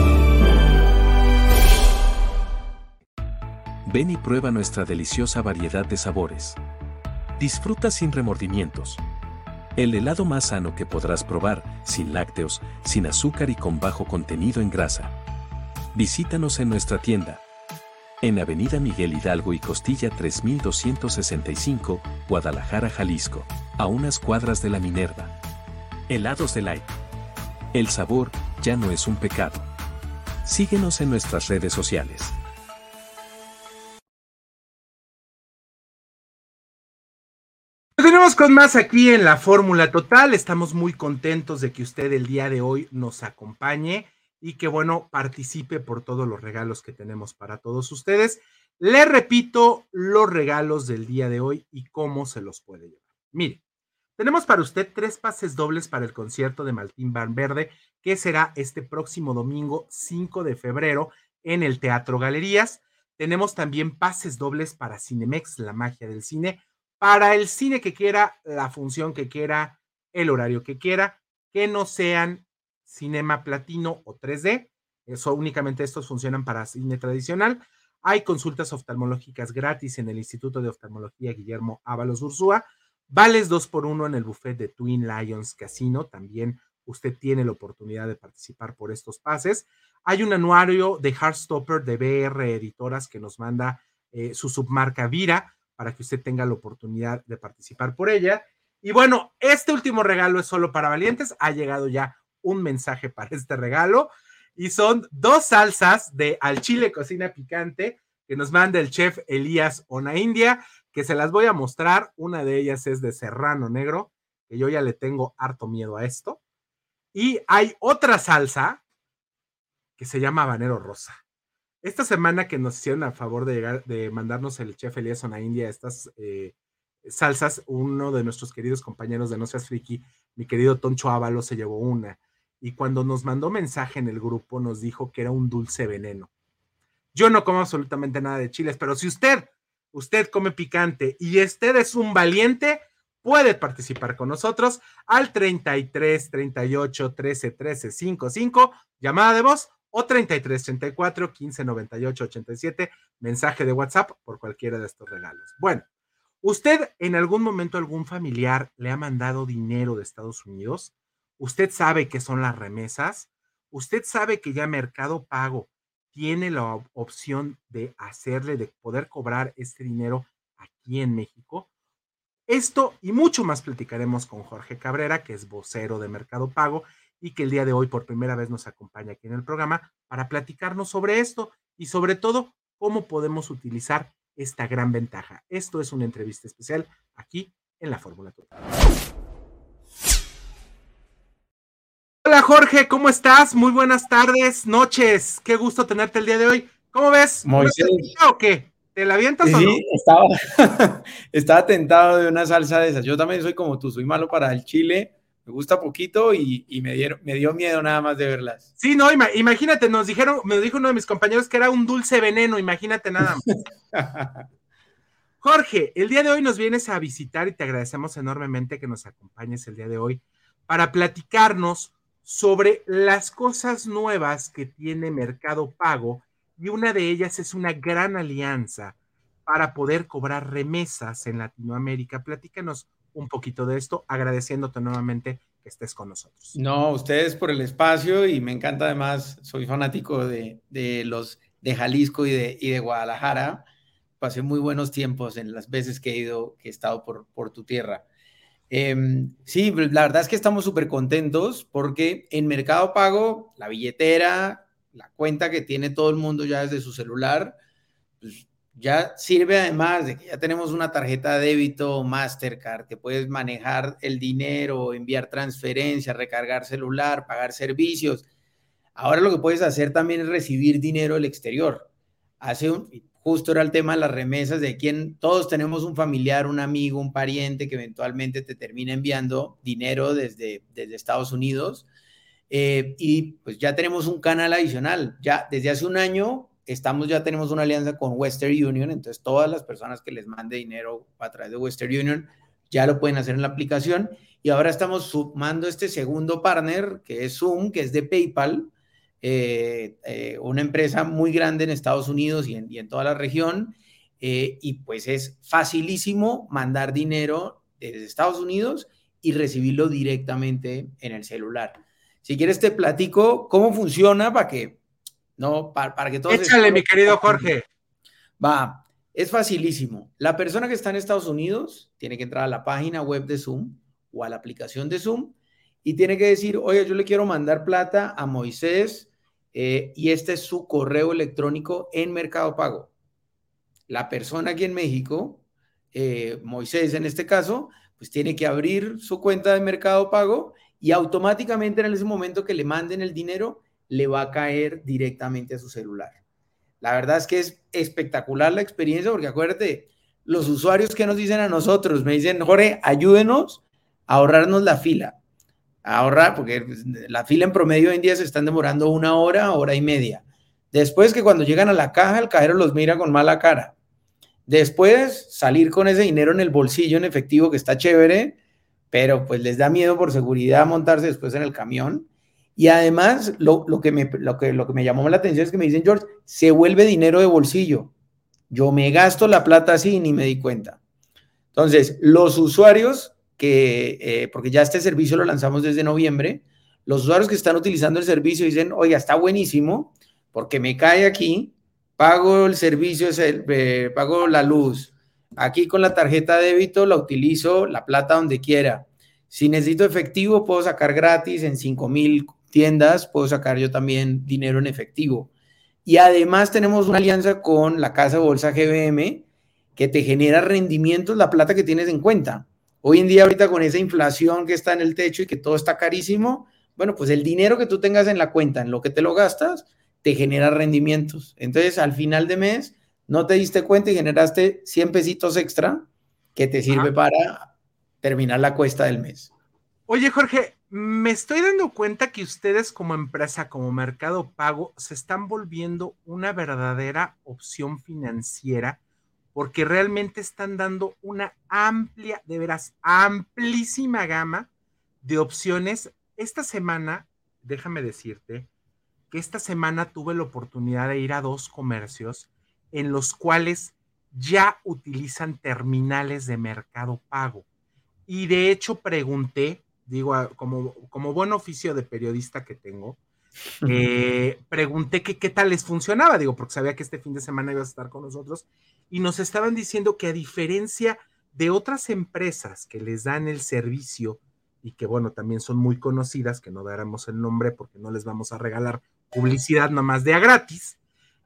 Ven y prueba nuestra deliciosa variedad de sabores. Disfruta sin remordimientos. El helado más sano que podrás probar, sin lácteos, sin azúcar y con bajo contenido en grasa. Visítanos en nuestra tienda. En Avenida Miguel Hidalgo y Costilla 3265, Guadalajara, Jalisco, a unas cuadras de la Minerva. Helados de Light. El sabor ya no es un pecado. Síguenos en nuestras redes sociales. Continuamos con más aquí en la Fórmula Total. Estamos muy contentos de que usted el día de hoy nos acompañe y que, bueno, participe por todos los regalos que tenemos para todos ustedes. Le repito los regalos del día de hoy y cómo se los puede llevar. Mire, tenemos para usted tres pases dobles para el concierto de Martín Verde, que será este próximo domingo 5 de febrero en el Teatro Galerías. Tenemos también pases dobles para Cinemex, la magia del cine para el cine que quiera, la función que quiera, el horario que quiera, que no sean cinema platino o 3D. Eso únicamente estos funcionan para cine tradicional. Hay consultas oftalmológicas gratis en el Instituto de Oftalmología Guillermo Ábalos Ursúa. Vales dos por uno en el buffet de Twin Lions Casino. También usted tiene la oportunidad de participar por estos pases. Hay un anuario de Heartstopper de BR Editoras que nos manda eh, su submarca Vira para que usted tenga la oportunidad de participar por ella. Y bueno, este último regalo es solo para valientes. Ha llegado ya un mensaje para este regalo y son dos salsas de al chile cocina picante que nos manda el chef Elías Ona India, que se las voy a mostrar. Una de ellas es de serrano negro, que yo ya le tengo harto miedo a esto. Y hay otra salsa que se llama habanero rosa. Esta semana que nos hicieron a favor de llegar, de mandarnos el chef Elias a India estas eh, salsas, uno de nuestros queridos compañeros de No Seas Friki, mi querido Toncho Ávalo, se llevó una. Y cuando nos mandó mensaje en el grupo, nos dijo que era un dulce veneno. Yo no como absolutamente nada de chiles, pero si usted, usted come picante y usted es un valiente, puede participar con nosotros al 33 38 13 13 55, llamada de voz o 33 34 15 98 87, mensaje de WhatsApp por cualquiera de estos regalos. Bueno, ¿Usted en algún momento algún familiar le ha mandado dinero de Estados Unidos? ¿Usted sabe qué son las remesas? ¿Usted sabe que ya Mercado Pago tiene la opción de hacerle, de poder cobrar este dinero aquí en México? Esto y mucho más platicaremos con Jorge Cabrera, que es vocero de Mercado Pago y que el día de hoy por primera vez nos acompaña aquí en el programa para platicarnos sobre esto y sobre todo cómo podemos utilizar esta gran ventaja. Esto es una entrevista especial aquí en la Fórmula Total. Hola Jorge, ¿cómo estás? Muy buenas tardes, noches. Qué gusto tenerte el día de hoy. ¿Cómo ves? Moisés. ¿O qué? ¿Te la avientas sí, o no? estaba, [LAUGHS] estaba tentado de una salsa de esas. Yo también soy como tú, soy malo para el chile me gusta poquito y, me, dieron, me dio miedo nada más de verlas. Sí, no, imagínate, nos dijeron, me dijo uno de mis compañeros que era un dulce veneno, imagínate nada más. [LAUGHS] Jorge, el día de hoy nos vienes a visitar y te agradecemos enormemente que nos acompañes el día de hoy para platicarnos sobre las cosas nuevas que tiene Mercado Pago y una de ellas es una gran alianza para poder cobrar remesas en Latinoamérica. Platícanos un poquito de esto, agradeciéndote nuevamente que estés con nosotros. No, ustedes por el espacio y me encanta además, soy fanático de, los de Jalisco y de, y de Guadalajara. Pasé muy buenos tiempos en las veces que he ido, que he estado por, por tu tierra. Em, sí, la verdad es que estamos súper contentos porque en Mercado Pago, la billetera, la cuenta que tiene todo el mundo ya desde su celular, ya sirve además de que ya tenemos una tarjeta de débito Mastercard, que puedes manejar el dinero, enviar transferencias, recargar celular, pagar servicios. Ahora lo que puedes hacer también es recibir dinero del exterior. Hace un, justo era el tema de las remesas, de quien todos tenemos un familiar, un amigo, un pariente que eventualmente te termina enviando dinero desde, desde Estados Unidos. Eh, y pues ya tenemos un canal adicional. Ya desde hace un año estamos ya tenemos una alianza con Western Union, entonces todas las personas que les mande dinero a través de Western Union ya lo pueden hacer en la aplicación. Y ahora estamos sumando este segundo partner, que es Zoom, que es de PayPal, eh, eh, una empresa muy grande en Estados Unidos y en, toda la región. Eh, y pues es facilísimo mandar dinero desde Estados Unidos y recibirlo directamente en el celular. Si quieres te platico cómo funciona para que ¿no? Para, que todos... Échale, mi querido Jorge. Va, es facilísimo. La persona que está en Estados Unidos tiene que entrar a la página web de Zoom o a la aplicación de Zoom y tiene que decir, oye, yo le quiero mandar plata a Moisés eh, y este es su correo electrónico en Mercado Pago. La persona aquí en México, eh, Moisés en este caso, pues tiene que abrir su cuenta de Mercado Pago y automáticamente en ese momento que le manden el dinero, le va a caer directamente a su celular. La verdad es que es espectacular la experiencia porque acuérdate, los usuarios que nos dicen a nosotros, me dicen, Jorge, ayúdenos a ahorrarnos la fila. ahorrar, porque la fila en promedio hoy en día se están demorando una hora, hora y media. Después que cuando llegan a la caja, el cajero los mira con mala cara. Después salir con ese dinero en el bolsillo en efectivo que está chévere, pero pues les da miedo por seguridad montarse después en el camión. Y además, lo, que me, lo, que, lo que me llamó la atención es que me dicen, George, se vuelve dinero de bolsillo. Yo me gasto la plata así ni me di cuenta. Entonces, los usuarios que, eh, porque ya este servicio lo lanzamos desde noviembre, los usuarios que están utilizando el servicio dicen, oiga, está buenísimo, porque me cae aquí, pago el servicio, eh, pago la luz, aquí con la tarjeta de débito la utilizo la plata donde quiera. Si necesito efectivo, puedo sacar gratis en 5 mil tiendas, puedo sacar yo también dinero en efectivo. Y además tenemos una alianza con la casa de bolsa GBM que te genera rendimientos la plata que tienes en cuenta. Hoy en día, ahorita con esa inflación que está en el techo y que todo está carísimo, bueno, pues el dinero que tú tengas en la cuenta, en lo que te lo gastas, te genera rendimientos. Entonces, al final de mes, no te diste cuenta y generaste 100 pesitos extra que te sirve para terminar la cuesta del mes. Oye, Jorge, me estoy dando cuenta que ustedes como empresa, como Mercado Pago, se están volviendo una verdadera opción financiera porque realmente están dando una amplia, de veras, amplísima gama de opciones. Esta semana, déjame decirte que esta semana tuve la oportunidad de ir a dos comercios en los cuales ya utilizan terminales de mercado pago. Y de hecho pregunté, digo, como, como buen oficio de periodista que tengo, eh, pregunté que qué tal les funcionaba, digo, porque sabía que este fin de semana ibas a estar con nosotros, y nos estaban diciendo que a diferencia de otras empresas que les dan el servicio y que bueno, también son muy conocidas, que no daremos el nombre porque no les vamos a regalar publicidad nomás de a gratis,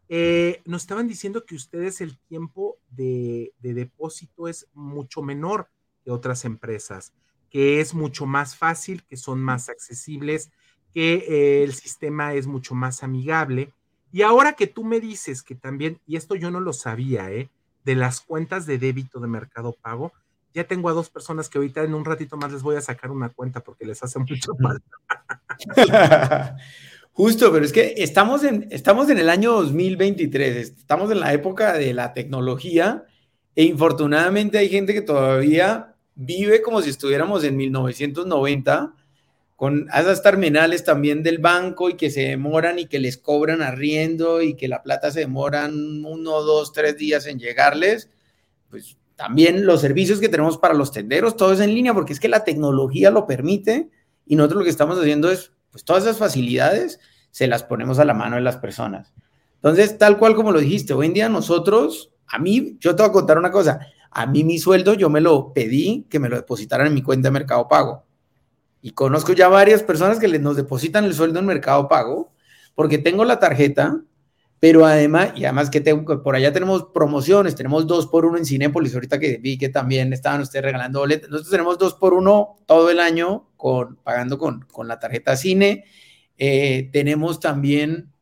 eh, nos estaban diciendo que ustedes el tiempo de, depósito es mucho menor que otras empresas, que es mucho más fácil, que son más accesibles, que eh, el sistema es mucho más amigable. Y ahora que tú me dices que también, y esto yo no lo sabía, ¿eh? de las cuentas de débito de Mercado Pago, ya tengo a dos personas que ahorita en un ratito más les voy a sacar una cuenta porque les hace mucho falta. [LAUGHS] Justo, pero es que estamos en, estamos en el año 2023, estamos en la época de la tecnología e infortunadamente hay gente que todavía vive como si estuviéramos en 1990 con esas terminales también del banco y que se demoran y que les cobran arriendo y que la plata se demoran uno, dos, tres días en llegarles, pues también los servicios que tenemos para los tenderos, todo es en línea porque es que la tecnología lo permite y nosotros lo que estamos haciendo es pues todas esas facilidades se las ponemos a la mano de las personas. Entonces, tal cual como lo dijiste, hoy en día nosotros, a mí, yo te voy a contar una cosa, a mí mi sueldo yo me lo pedí que me lo depositaran en mi cuenta de Mercado Pago. Y conozco ya varias personas que nos depositan el sueldo en Mercado Pago porque tengo la tarjeta, pero además, y además que tengo, por allá tenemos promociones, tenemos dos por uno en Cinépolis, ahorita que vi que también estaban ustedes regalando boletos, nosotros tenemos dos por uno todo el año con, pagando con, con la tarjeta Cine. Eh, tenemos también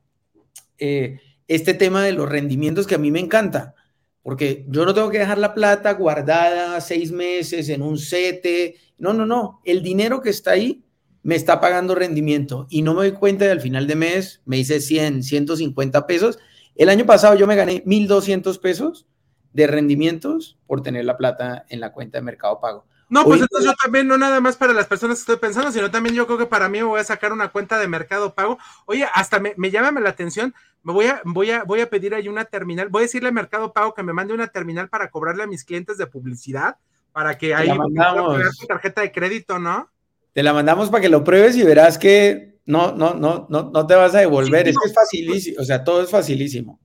eh, este tema de los rendimientos que a mí me encanta, porque yo no tengo que dejar la plata guardada seis meses en un sete. No, no, no. El dinero que está ahí me está pagando rendimiento y no me doy cuenta de al final de mes me hice 100, 150 pesos. El año pasado yo me gané 1.200 pesos de rendimientos por tener la plata en la cuenta de Mercado Pago. No, pues entonces yo también, no nada más para las personas que estoy pensando, sino también yo creo que para mí voy a sacar una cuenta de mercado pago. Oye, hasta me, me llama la atención, me voy a, voy a, voy a pedir ahí una terminal, voy a decirle a Mercado Pago que me mande una terminal para cobrarle a mis clientes de publicidad, para que ahí pagar tu tarjeta de crédito, ¿no? Te la mandamos para que lo pruebes y verás que no, no, no, no, no te vas a devolver. es que es facilísimo, o sea, todo es facilísimo.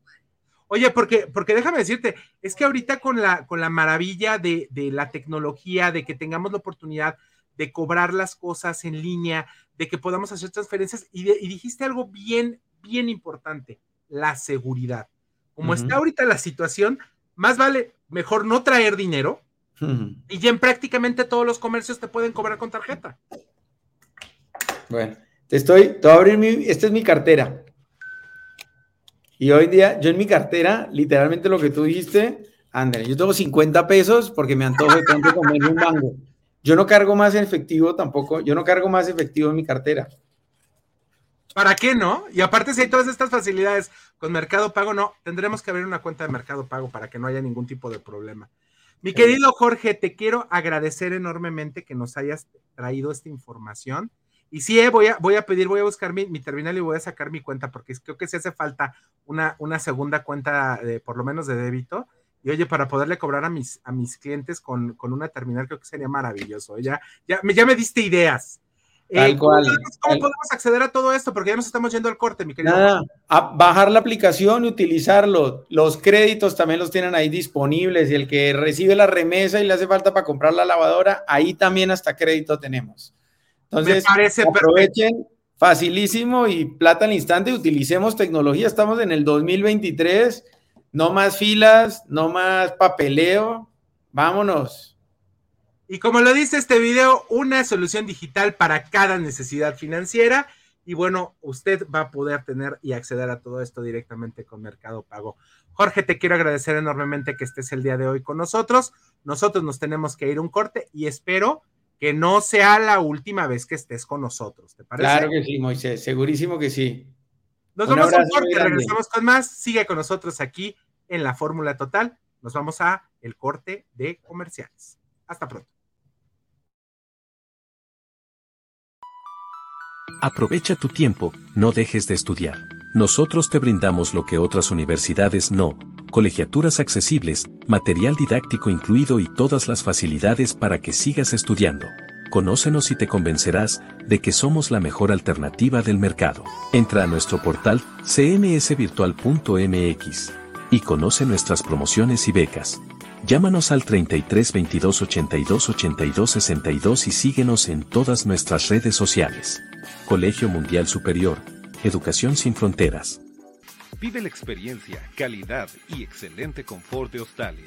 Oye, porque, porque déjame decirte, es que ahorita con la, con la maravilla de, la tecnología, de que tengamos la oportunidad de cobrar las cosas en línea, de que podamos hacer transferencias, y, dijiste algo bien, bien importante, la seguridad. Como está ahorita la situación, más vale mejor no traer dinero, y ya en prácticamente todos los comercios te pueden cobrar con tarjeta. Bueno, te estoy, te voy a abrir mi, esta es mi cartera. Y hoy día, yo en mi cartera, literalmente lo que tú dijiste, André, yo tengo 50 pesos porque me antojo de tanto comer un mango. Yo no cargo más en efectivo tampoco, yo no cargo más efectivo en mi cartera. ¿Para qué no? Y aparte, si hay todas estas facilidades con Mercado Pago, no, tendremos que abrir una cuenta de Mercado Pago para que no haya ningún tipo de problema. Mi querido Jorge, te quiero agradecer enormemente que nos hayas traído esta información. Y sí, eh, voy, a, voy a pedir, voy a buscar mi, terminal y voy a sacar mi cuenta, porque creo que se hace falta una, una segunda cuenta, de, por lo menos de débito. Y oye, para poderle cobrar a mis, a mis clientes con, una terminal, creo que sería maravilloso. Ya, ya, me, ya me diste ideas. Eh, ¿cómo, podemos, acceder a todo esto? Porque ya nos estamos yendo al corte, mi querido. Nada, a bajar la aplicación y utilizarlo. Los créditos también los tienen ahí disponibles. Y el que recibe la remesa y le hace falta para comprar la lavadora, ahí también hasta crédito tenemos. Entonces, aprovechen, facilísimo y plata al instante, utilicemos tecnología, estamos en el 2023, no más filas, no más papeleo, vámonos. Y como lo dice este video, una solución digital para cada necesidad financiera. Y bueno, usted va a poder tener y acceder a todo esto directamente con Mercado Pago. Jorge, te quiero agradecer enormemente que estés el día de hoy con nosotros. Nosotros nos tenemos que ir un corte y espero que no sea la última vez que estés con nosotros. ¿Te parece? Claro que sí, Moisés, segurísimo que sí. Nos vamos a un corte, regresamos con más. Sigue con nosotros aquí en la Fórmula Total. Nos vamos a el corte de comerciales. Hasta pronto. Aprovecha tu tiempo, no dejes de estudiar. Nosotros te brindamos lo que otras universidades no, colegiaturas accesibles, material didáctico incluido y todas las facilidades para que sigas estudiando. Conócenos y te convencerás de que somos la mejor alternativa del mercado. Entra a nuestro portal cmsvirtual.mx y conoce nuestras promociones y becas. Llámanos al 33 22 82 82 62 y síguenos en todas nuestras redes sociales. Colegio Mundial Superior, Educación sin Fronteras. Vive la experiencia, calidad y excelente confort de Australia.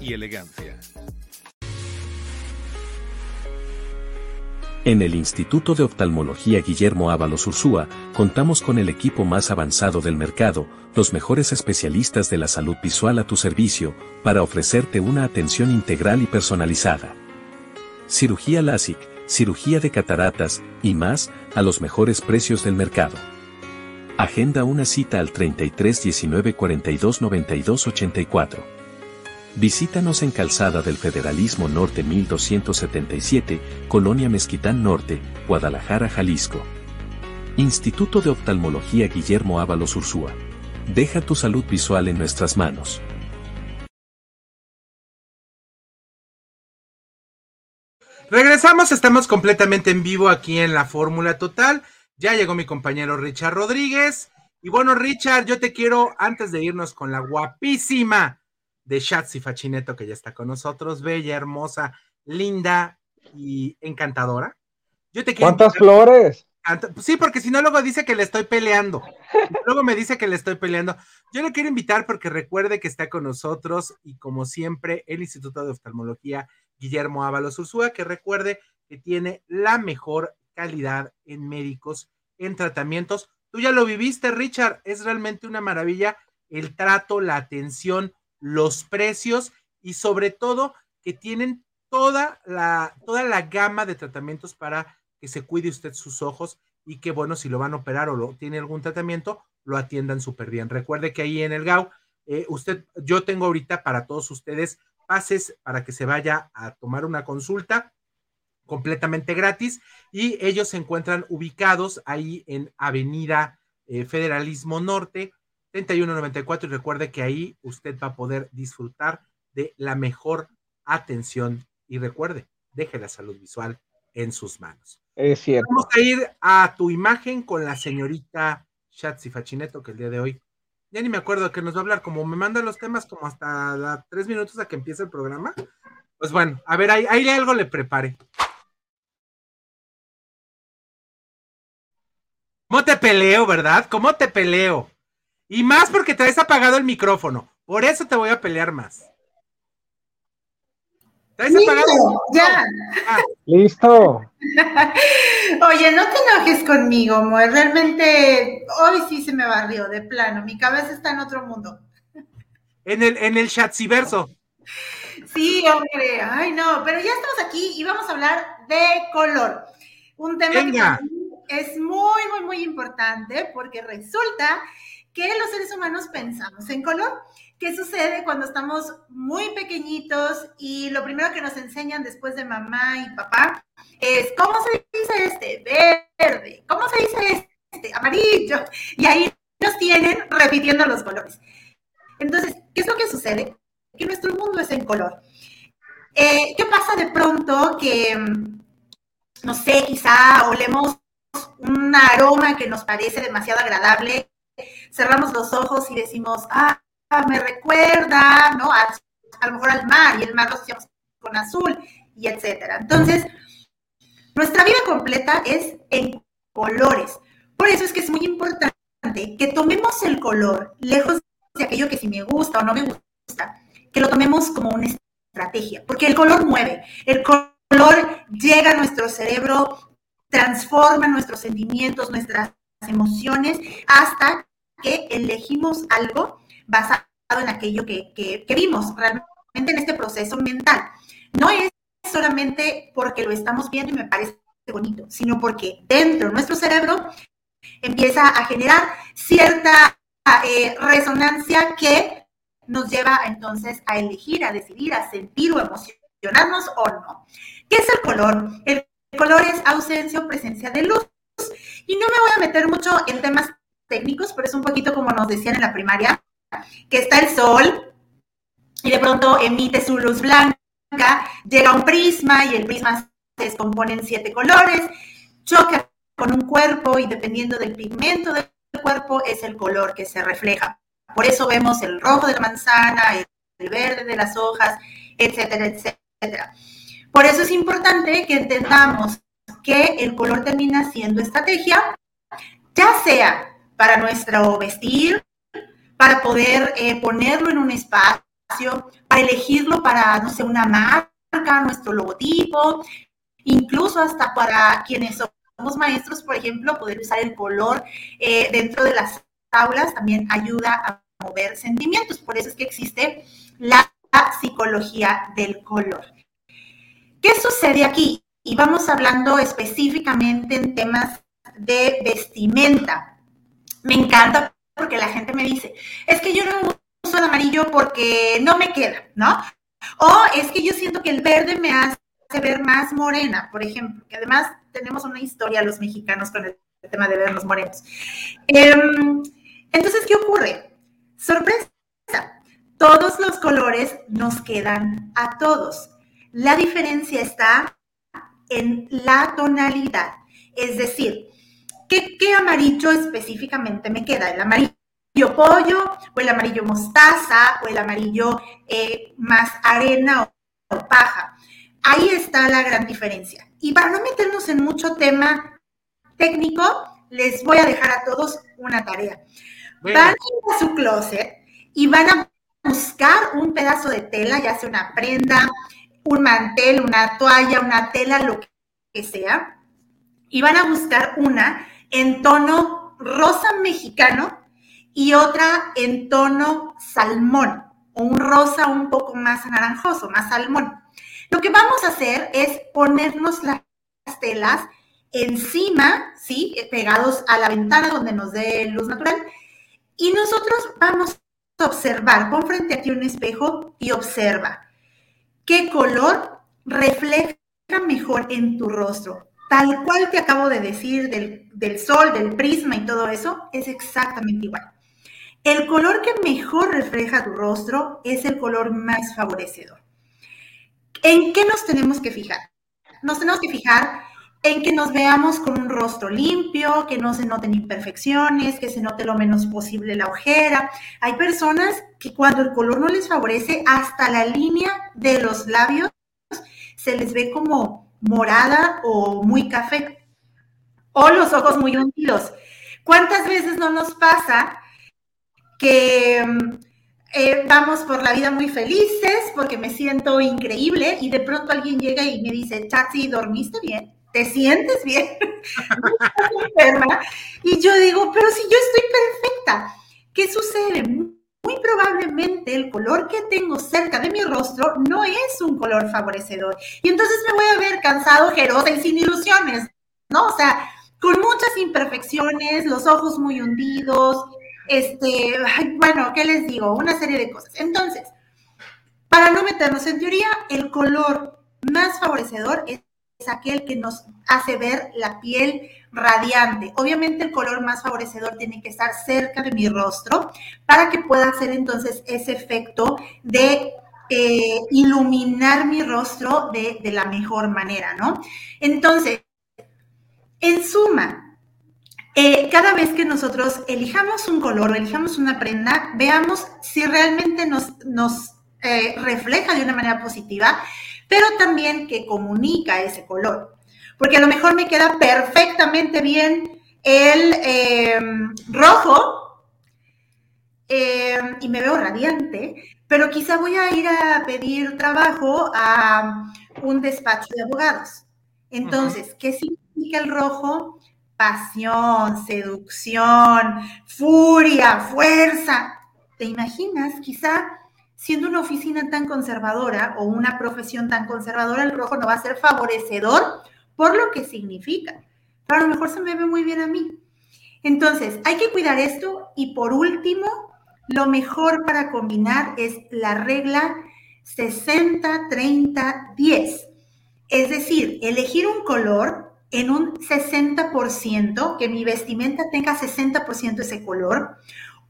y elegancia. En el Instituto de Oftalmología Guillermo Ábalos Ursúa, contamos con el equipo más avanzado del mercado, los mejores especialistas de la salud visual a tu servicio, para ofrecerte una atención integral y personalizada. Cirugía LASIK, cirugía de cataratas, y más, a los mejores precios del mercado. Agenda una cita al 33 19 42 92 84. Visítanos en Calzada del Federalismo Norte 1277, Colonia Mezquitán Norte, Guadalajara, Jalisco. Instituto de Oftalmología Guillermo Ábalos Ursúa. Deja tu salud visual en nuestras manos. Regresamos, estamos completamente en vivo aquí en la Fórmula Total. Ya llegó mi compañero Richard Rodríguez. Y bueno, Richard, yo te quiero, antes de irnos con la guapísima de Shatsi Fachineto, que ya está con nosotros, bella, hermosa, linda y encantadora. Yo te quiero ¿Cuántas flores? Sí, porque si no, luego dice que le estoy peleando. [LAUGHS] Luego me dice que le estoy peleando. Yo le quiero invitar porque recuerde que está con nosotros y como siempre, el Instituto de Oftalmología Guillermo Ábalos Ursúa, que recuerde que tiene la mejor calidad en médicos, en tratamientos. Tú ya lo viviste, Richard, es realmente una maravilla el trato, la atención, los precios y sobre todo que tienen toda la, toda la gama de tratamientos para que se cuide usted sus ojos y que bueno, si lo van a operar o lo tiene algún tratamiento, lo atiendan súper bien. Recuerde que ahí en el GAU, eh, usted, yo tengo ahorita para todos ustedes pases para que se vaya a tomar una consulta completamente gratis y ellos se encuentran ubicados ahí en Avenida eh, Federalismo Norte, 3194 y recuerde que ahí usted va a poder disfrutar de la mejor atención y recuerde, deje la salud visual en sus manos. Es cierto. Vamos a ir a tu imagen con la señorita Shatsi Fachineto que el día de hoy ya ni me acuerdo que nos va a hablar, como me manda los temas como hasta tres minutos a que empiece el programa. Pues bueno, a ver, ahí, ahí algo le prepare. ¿Cómo te peleo, verdad? ¿Cómo te peleo? Y más porque traes apagado el micrófono. Por eso te voy a pelear más. ¿Traes apagado? Ya. Ah. Listo. [LAUGHS] Oye, no te enojes conmigo, Moe. Realmente hoy sí se me barrió de plano. Mi cabeza está en otro mundo. En el, en el verso. Sí, hombre. Ay, no, pero ya estamos aquí y vamos a hablar de color. Un tema Venga. que es muy, muy, muy importante porque resulta que los seres humanos pensamos en color. ¿Qué sucede cuando estamos muy pequeñitos y lo primero que nos enseñan después de mamá y papá es cómo se dice este verde, cómo se dice este amarillo? Y ahí nos tienen repitiendo los colores. Entonces, ¿qué es lo que sucede? Que nuestro mundo es en color. Eh, ¿Qué pasa de pronto que, no sé, quizá olemos un aroma que nos parece demasiado agradable, cerramos los ojos y decimos, ah, me recuerda, ¿no? A, a, lo mejor al mar y el mar lo asociamos con azul y etcétera. Entonces, nuestra vida completa es en colores. Por eso es que es muy importante que tomemos el color, lejos de aquello que si me gusta o no me gusta, que lo tomemos como una estrategia, porque el color mueve, el color llega a nuestro cerebro, transforma nuestros sentimientos, nuestras emociones, hasta que elegimos algo basado en aquello que, que vimos realmente en este proceso mental. No es solamente porque lo estamos viendo y me parece bonito, sino porque dentro de nuestro cerebro empieza a generar cierta eh, resonancia que nos lleva entonces a elegir, a decidir, a sentir o emocionarnos o no. ¿Qué es el color? El color es ausencia o presencia de luz. Y no me voy a meter mucho en temas técnicos, pero es un poquito como nos decían en la primaria, que está el sol y de pronto emite su luz blanca, llega un prisma y el prisma se descompone en siete colores, choca con un cuerpo y dependiendo del pigmento del cuerpo es el color que se refleja. Por eso vemos el rojo de la manzana, el verde de las hojas, etcétera, etcétera. Por eso es importante que entendamos que el color termina siendo estrategia, ya sea para nuestro vestir, para poder eh, ponerlo en un espacio, para elegirlo para, no sé, una marca, nuestro logotipo, incluso hasta para quienes somos maestros, por ejemplo, poder usar el color eh, dentro de las aulas también ayuda a mover sentimientos. Por eso es que existe la psicología del color. ¿Qué sucede aquí? Y vamos hablando específicamente en temas de vestimenta. Me encanta porque la gente me dice, es que yo no uso el amarillo porque no me queda, ¿no? O es que yo siento que el verde me hace ver más morena, por ejemplo, que además tenemos una historia los mexicanos con el tema de vernos morenos. Em, entonces, ¿qué ocurre? Sorpresa, todos los colores nos quedan a todos. La diferencia está en la tonalidad, es decir, ¿qué, qué amarillo específicamente me queda? ¿El amarillo pollo o el amarillo mostaza o el amarillo eh, más arena o paja? Ahí está la gran diferencia. Y para no meternos en mucho tema técnico, les voy a dejar a todos una tarea. Van a ir a su closet y van a buscar un pedazo de tela, ya sea una prenda, un mantel, una toalla, una tela, lo que sea, y van a buscar una en tono rosa mexicano y otra en tono salmón, o un rosa un poco más anaranjoso, más salmón. Lo que vamos a hacer es ponernos las telas encima, ¿sí? Pegados a la ventana donde nos dé luz natural. Y nosotros vamos a observar, pon frente a ti un espejo y observa qué color refleja mejor en tu rostro. Tal cual te acabo de decir del, del sol, del prisma y todo eso, es exactamente igual. El color que mejor refleja tu rostro es el color más favorecedor. ¿En qué nos tenemos que fijar? Nos tenemos que fijar en que nos veamos con un rostro limpio, que no se noten imperfecciones, que se note lo menos posible la ojera. Hay personas que cuando el color no les favorece, hasta la línea de los labios se les ve como morada o muy café. O los ojos muy hundidos. ¿Cuántas veces no nos pasa que mm, eh, vamos por la vida muy felices porque me siento increíble y de pronto alguien llega y me dice, Chachi, ¿dormiste bien? ¿Te sientes bien? [LAUGHS] enferma. Y yo digo, pero si yo estoy perfecta, ¿qué sucede? Muy probablemente el color que tengo cerca de mi rostro no es un color favorecedor. Y entonces me voy a ver cansado, jerosa y sin ilusiones, ¿no? O sea, con muchas imperfecciones, los ojos muy hundidos, este, bueno, ¿qué les digo? Una serie de cosas. Entonces, para no meternos en teoría, el color más favorecedor es, aquel que nos hace ver la piel radiante. Obviamente el color más favorecedor tiene que estar cerca de mi rostro para que pueda hacer entonces ese efecto de eh, iluminar mi rostro de, la mejor manera, ¿no? Entonces, en suma, eh, cada vez que nosotros elijamos un color o elijamos una prenda, veamos si realmente nos, nos eh, refleja de una manera positiva, pero también que comunica ese color. Porque a lo mejor me queda perfectamente bien el eh, rojo y me veo radiante, pero quizá voy a ir a pedir trabajo a un despacho de abogados. Entonces, ¿qué significa el rojo? Pasión, seducción, furia, fuerza. ¿Te imaginas? Quizá siendo una oficina tan conservadora o una profesión tan conservadora, el rojo no va a ser favorecedor por lo que significa. Pero a lo mejor se me ve muy bien a mí. Entonces, hay que cuidar esto y por último, lo mejor para combinar es la regla 60-30-10. Es decir, elegir un color en un 60%, que mi vestimenta tenga 60% ese color,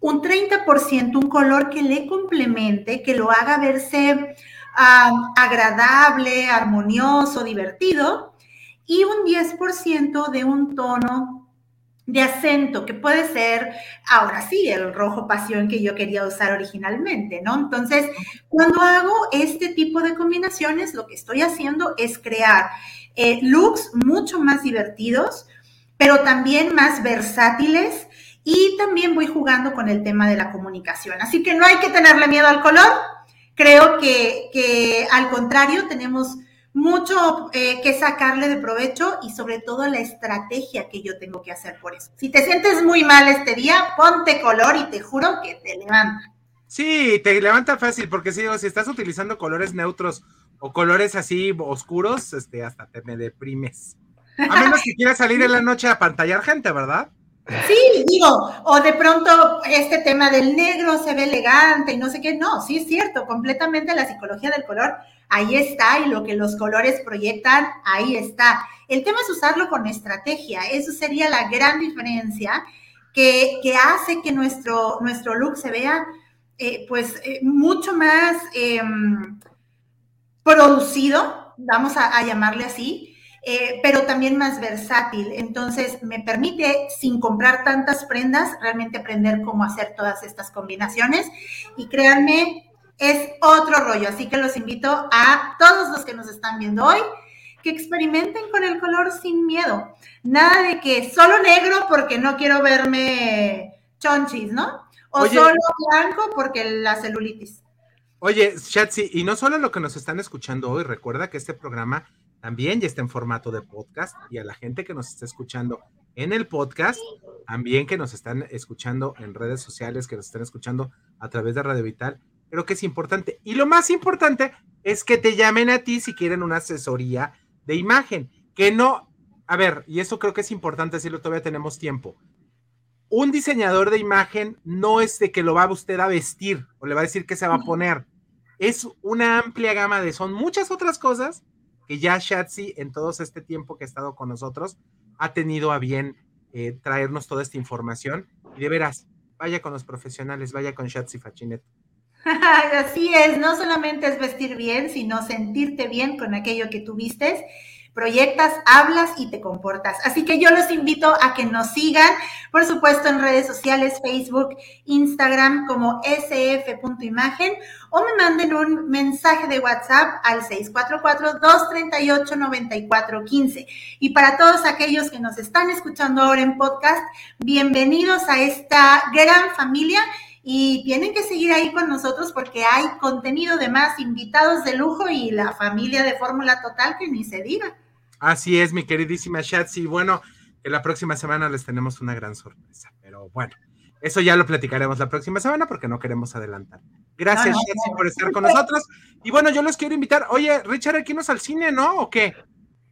un 30% un color que le complemente, que lo haga verse agradable, armonioso, divertido, y un 10% de un tono de acento, que puede ser, ahora sí, el rojo pasión que yo quería usar originalmente, ¿no? Entonces, cuando hago este tipo de combinaciones, lo que estoy haciendo es crear eh, looks mucho más divertidos, pero también más versátiles y también voy jugando con el tema de la comunicación. Así que no hay que tenerle miedo al color. Creo que, que al contrario, tenemos mucho eh, que sacarle de provecho y sobre todo la estrategia que yo tengo que hacer por eso. Si te sientes muy mal este día, ponte color y te juro que te levanta. Sí, te levanta fácil, porque si, si estás utilizando colores neutros o colores así oscuros, este, hasta te me deprimes. A menos que quieras salir en la noche a pantallar gente, ¿verdad? Sí, digo, o de pronto este tema del negro se ve elegante y no sé qué, no, sí es cierto, completamente la psicología del color ahí está y lo que los colores proyectan, ahí está. El tema es usarlo con estrategia, eso sería la gran diferencia que, hace que nuestro, nuestro look se vea eh, pues eh, mucho más em, producido, vamos a, llamarle así, eh, pero también más versátil. Entonces, me permite, sin comprar tantas prendas, realmente aprender cómo hacer todas estas combinaciones. Y créanme, es otro rollo. Así que los invito a todos los que nos están viendo hoy que experimenten con el color sin miedo. Nada de que solo negro porque no quiero verme chonchis, ¿no? O solo blanco porque la celulitis. Oye, Shatsi, y no solo lo que nos están escuchando hoy, recuerda que este programa también ya está en formato de podcast y a la gente que nos está escuchando en el podcast, también que nos están escuchando en redes sociales, que nos están escuchando a través de Radio Vital, creo que es importante. Y lo más importante es que te llamen a ti si quieren una asesoría de imagen, que no, a ver, y eso creo que es importante decirlo, todavía tenemos tiempo. Un diseñador de imagen no es de que lo va usted a vestir o le va a decir qué se va a poner. Es una amplia gama de, son muchas otras cosas que ya Shatsi en todo este tiempo que ha estado con nosotros ha tenido a bien eh, traernos toda esta información. Y de veras, vaya con los profesionales, vaya con Shatsi Fachinet. [LAUGHS] Así es, no solamente es vestir bien, sino sentirte bien con aquello que tú vistes proyectas, hablas y te comportas. Así que yo los invito a que nos sigan, por supuesto, en redes sociales, Facebook, Instagram como sf.imagen o me manden un mensaje de WhatsApp al 644-238-9415. Y para todos aquellos que nos están escuchando ahora en podcast, bienvenidos a esta gran familia y tienen que seguir ahí con nosotros porque hay contenido de más, invitados de lujo y la familia de Fórmula Total que ni se diga. Así es, mi queridísima Shatsi. Bueno, que la próxima semana les tenemos una gran sorpresa, pero bueno, eso ya lo platicaremos la próxima semana porque no queremos adelantar. Gracias, Shatsi, por estar con nosotros. Y bueno, yo los quiero invitar. Oye, Richard, aquí nos al cine, ¿no? ¿O qué?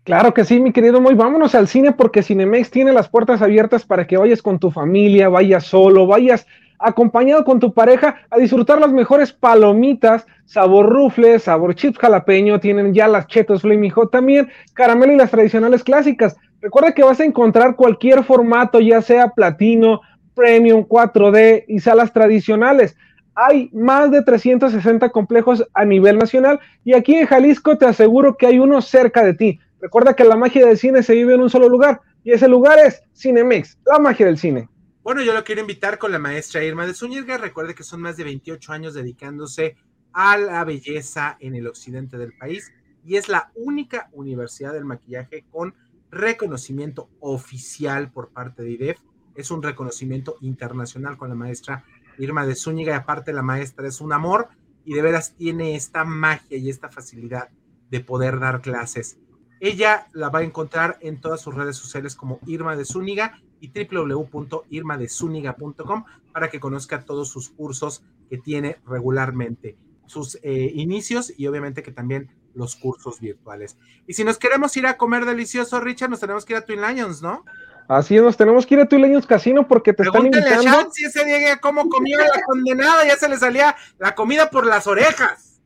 Claro que sí, mi querido Moy, vámonos al cine porque Cinemex tiene las puertas abiertas para que vayas con tu familia, vayas solo, vayas acompañado con tu pareja a disfrutar las mejores palomitas, sabor rufles, sabor chips jalapeño, tienen ya las chetos Flaming Hot también, caramelo y las tradicionales clásicas. Recuerda que vas a encontrar cualquier formato, ya sea platino, premium, 4D y salas tradicionales. hay más de 360 complejos a nivel nacional y aquí en Jalisco te aseguro que hay uno cerca de ti. Recuerda que la magia del cine se vive en un solo lugar y ese lugar es Cinemex, la magia del cine. Bueno, yo lo quiero invitar con la maestra Irma de Zúñiga. Recuerde que son más de 28 años dedicándose a la belleza en el occidente del país y es la única universidad del maquillaje con reconocimiento oficial por parte de IDEF. Es un reconocimiento internacional con la maestra Irma de Zúñiga y aparte la maestra es un amor y de veras tiene esta magia y esta facilidad de poder dar clases. Ella la va a encontrar en todas sus redes sociales como Irma de Zúñiga y www.irmadezúñiga.com para que conozca todos sus cursos que tiene regularmente, sus eh, inicios y obviamente que también los cursos virtuales. Y si nos queremos ir a comer delicioso, Richard, nos tenemos que ir a Twin Lions, ¿no? Así es, nos tenemos que ir a Twin Lions Casino porque te están invitando. A si ese día cómo comió la condenada, ya se le salía la comida por las orejas.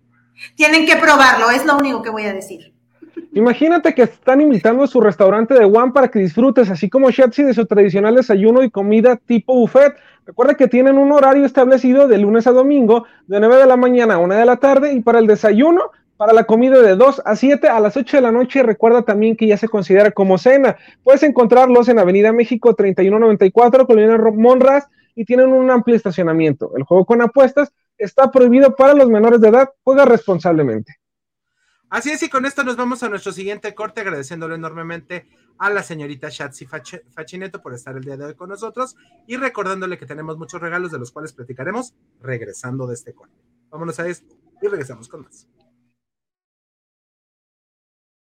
Tienen que probarlo, es lo único que voy a decir. Imagínate que están invitando a su restaurante de One para que disfrutes, así como Shetsi, de su tradicional desayuno y comida tipo buffet. Recuerda que tienen un horario establecido de lunes a domingo, de 9 de la mañana a 1 de la tarde, y para el desayuno, para la comida de 2 a 7 a las 8 de la noche. Recuerda también que ya se considera como cena. Puedes encontrarlos en Avenida México 3194, Colonia Monras, y tienen un amplio estacionamiento. El juego con apuestas está prohibido para los menores de edad. Juega responsablemente. Así es, y con esto nos vamos a nuestro siguiente corte, agradeciéndole enormemente a la señorita Shatsi Fachineto por estar el día de hoy con nosotros y recordándole que tenemos muchos regalos de los cuales platicaremos regresando de este corte. Vámonos a esto y regresamos con más.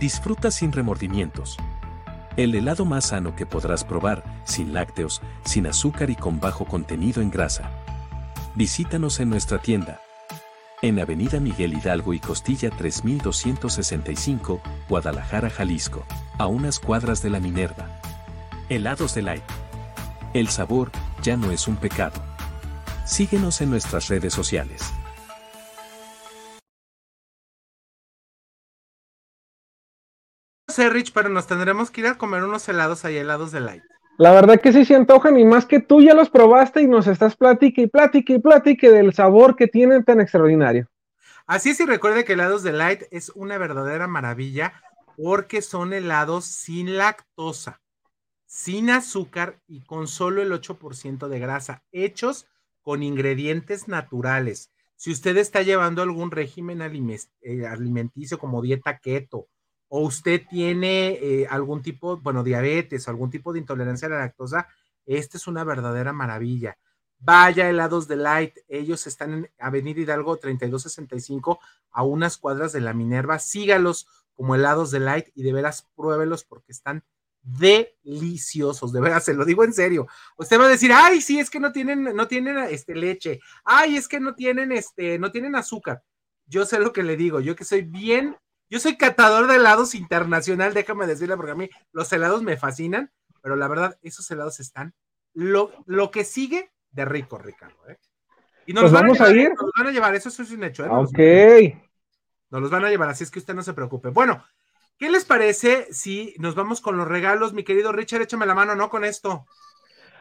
Disfruta sin remordimientos. El helado más sano que podrás probar, sin lácteos, sin azúcar y con bajo contenido en grasa. Visítanos en nuestra tienda. En Avenida Miguel Hidalgo y Costilla 3265, Guadalajara, Jalisco, a unas cuadras de la Minerva. Helados de Light. El sabor ya no es un pecado. Síguenos en nuestras redes sociales. Sé, Rich, pero nos tendremos que ir a comer unos helados ahí, helados de light. La verdad que sí se antojan y más que tú ya los probaste y nos estás platique y platique y platique del sabor que tienen tan extraordinario. Así es y recuerde que helados de light es una verdadera maravilla porque son helados sin lactosa, sin azúcar y con solo el 8% de grasa, hechos con ingredientes naturales. Si usted está llevando algún régimen eh, alimenticio como dieta keto, o usted tiene eh, algún tipo, bueno, diabetes, algún tipo de intolerancia a la lactosa, esta es una verdadera maravilla. Vaya helados de Light, ellos están en Avenida Hidalgo 3265 a unas cuadras de la Minerva. Sígalos como helados de Light y de veras pruébelos porque están deliciosos, de veras, se lo digo en serio. Usted va a decir, ay, sí, es que no tienen, no tienen este, leche, ay, es que no tienen, este, no tienen azúcar. Yo sé lo que le digo, yo que soy bien yo soy catador de helados internacional, déjame decirle, porque a mí los helados me fascinan, pero la verdad, esos helados están lo, lo que sigue de rico, Ricardo. ¿eh? Y nos pues los vamos a, a, ir. Nos van a llevar, eso, es un hecho. ¿eh? ok. Nos los van a llevar, así es que usted no se preocupe. Bueno, ¿Qué les parece si nos vamos con los regalos, mi querido Richard? Échame la mano, ¿no? Con esto.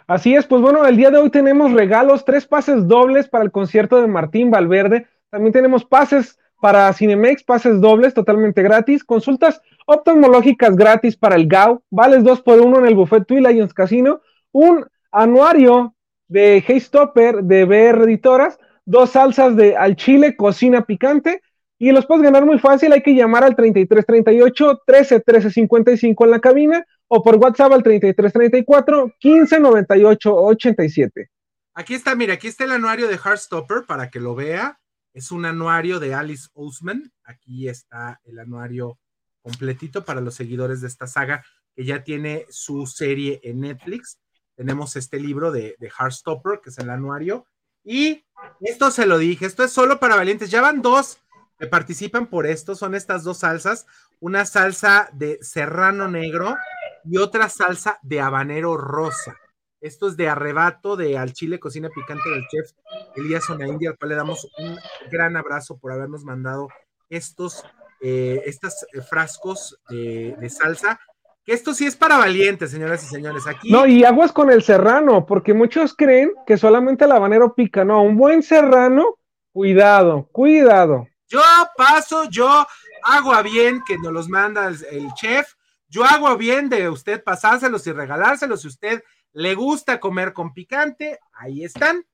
Así es, pues bueno, el día de hoy tenemos regalos, tres pases dobles para el concierto de Martín Valverde. También tenemos pases para Cinemex, pases dobles totalmente gratis, consultas oftalmológicas gratis para el GAU, vales dos por uno en el Buffet Twin Lions Casino, un anuario de Hey Stopper de BR Editoras, dos salsas de al chile, cocina picante, y los puedes ganar muy fácil, hay que llamar al 3338 13 13 55 en la cabina o por WhatsApp al 3334 15 98 87. Aquí está, mira, aquí está el anuario de Heartstopper para que lo vea. Es un anuario de Alice Ousman. Aquí está el anuario completito para los seguidores de esta saga que ya tiene su serie en Netflix. Tenemos este libro de, de Heartstopper, que es el anuario. Y esto se lo dije, esto es solo para valientes. Ya van dos que participan por esto, son estas dos salsas, una salsa de serrano negro y otra salsa de habanero rosa. Esto es de arrebato de al chile cocina picante del chef Elías India, al cual le damos un gran abrazo por habernos mandado estos, eh, estos frascos de, de, salsa. Que esto sí es para valientes, señoras y señores. Aquí. No, y aguas con el serrano, porque muchos creen que solamente el habanero pica. No, un buen serrano, cuidado, cuidado. Yo paso, yo hago a bien que nos los manda el, chef. Yo hago a bien de usted pasárselos y regalárselos. Si usted le gusta comer con picante, ahí están.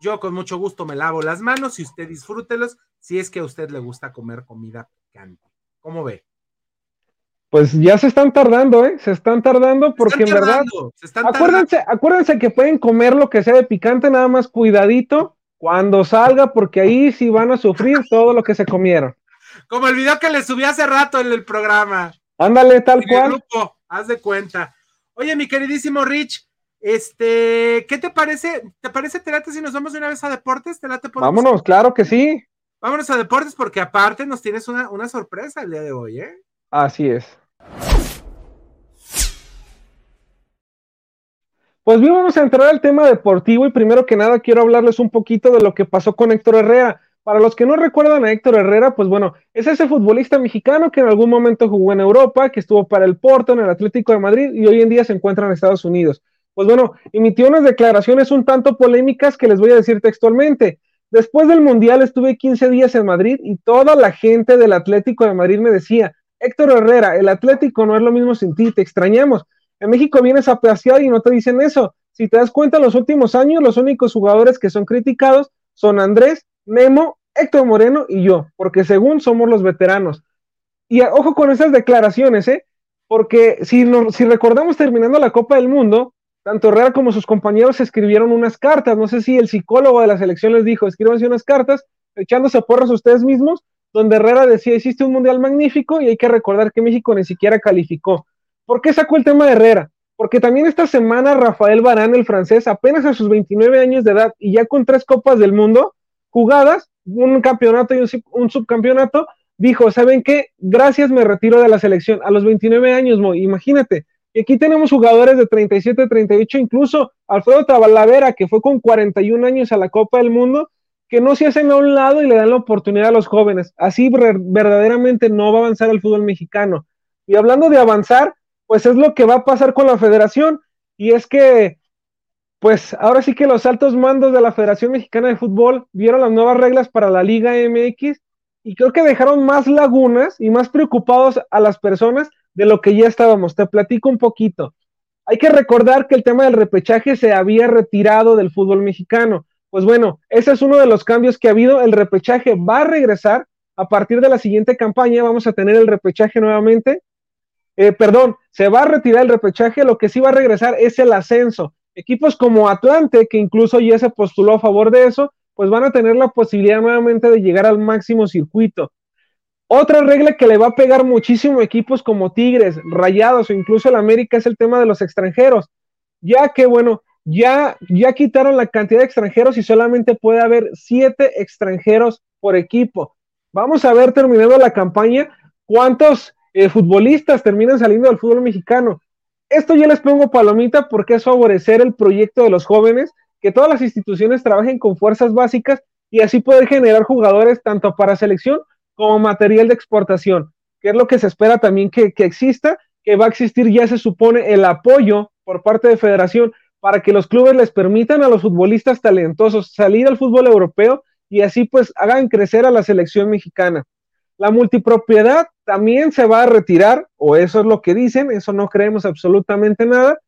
Yo con mucho gusto me lavo las manos y usted disfrútelos si es que a usted le gusta comer comida picante. ¿Cómo ve? Pues ya se están tardando, ¿eh? Se están tardando porque en verdad. acuérdense, acuérdense que pueden comer lo que sea de picante, nada más cuidadito cuando salga, porque ahí sí van a sufrir todo lo que se comieron. Como el video que le subí hace rato en el programa. Ándale, tal cual. haz de cuenta. Oye, mi queridísimo Rich, este, ¿qué te parece? ¿Te parece, te si nos vamos de una vez a deportes? ¿Te late Vámonos, claro que sí. Vámonos a deportes porque aparte nos tienes una, una sorpresa el día de hoy, ¿eh? Así es. Pues bien, vamos a entrar al tema deportivo y primero que nada quiero hablarles un poquito de lo que pasó con Héctor Herrera. Para los que no recuerdan a Héctor Herrera, pues bueno, es ese futbolista mexicano que en algún momento jugó en Europa, que estuvo para el Porto, en el Atlético de Madrid y hoy en día se encuentra en Estados Unidos. Pues bueno, emitió unas declaraciones un tanto polémicas que les voy a decir textualmente. Después del Mundial estuve 15 días en Madrid y toda la gente del Atlético de Madrid me decía, Héctor Herrera, el Atlético no es lo mismo sin ti, te extrañamos. En México vienes a pasear y no te dicen eso. Si te das cuenta, en los últimos años, los únicos jugadores que son criticados son Andrés, Memo, Héctor Moreno y yo, porque según somos los veteranos. Y ojo con esas declaraciones, ¿eh? Porque si, si recordamos terminando la Copa del Mundo, tanto Herrera como sus compañeros escribieron unas cartas. No sé si el psicólogo de la selección les dijo, escríbanse unas cartas echándose porras a ustedes mismos, donde Herrera decía, hiciste un mundial magnífico y hay que recordar que México ni siquiera calificó. ¿Por qué sacó el tema de Herrera? Porque también esta semana Rafael Barán, el francés, apenas a sus 29 años de edad y ya con tres copas del mundo jugadas, un campeonato y un, subcampeonato, dijo, ¿saben qué? Gracias, me retiro de la selección. A los 29 años, imagínate. Y aquí tenemos jugadores de 37, 38, incluso Alfredo Tabalavera, que fue con 41 años a la Copa del Mundo, que no se hacen a un lado y le dan la oportunidad a los jóvenes. Así verdaderamente no va a avanzar el fútbol mexicano. Y hablando de avanzar, pues es lo que va a pasar con la federación. Y es que, pues ahora sí que los altos mandos de la Federación Mexicana de Fútbol vieron las nuevas reglas para la Liga MX y creo que dejaron más lagunas y más preocupados a las personas de lo que ya estábamos. Te platico un poquito. Hay que recordar que el tema del repechaje se había retirado del fútbol mexicano. Pues bueno, ese es uno de los cambios que ha habido. El repechaje va a regresar a partir de la siguiente campaña. Vamos a tener el repechaje nuevamente eh, perdón, se va a retirar el repechaje, lo que sí va a regresar es el ascenso. Equipos como Atlante, que incluso ya se postuló a favor de eso, pues van a tener la posibilidad nuevamente de llegar al máximo circuito. Otra regla que le va a pegar muchísimo a equipos como Tigres, Rayados o incluso el América es el tema de los extranjeros, ya que bueno, ya, ya quitaron la cantidad de extranjeros y solamente puede haber siete extranjeros por equipo. Vamos a ver terminando la campaña cuántos eh, futbolistas terminan saliendo del fútbol mexicano. Esto yo les pongo palomita porque es favorecer el proyecto de los jóvenes, que todas las instituciones trabajen con fuerzas básicas y así poder generar jugadores tanto para selección como material de exportación. que es lo que se espera también que, que exista, que va a existir ya se supone el apoyo por parte de federación para que los clubes les permitan a los futbolistas talentosos salir al fútbol europeo y así pues hagan crecer a la selección mexicana. La multipropiedad también se va a retirar, o eso es lo que dicen, eso no creemos absolutamente nada.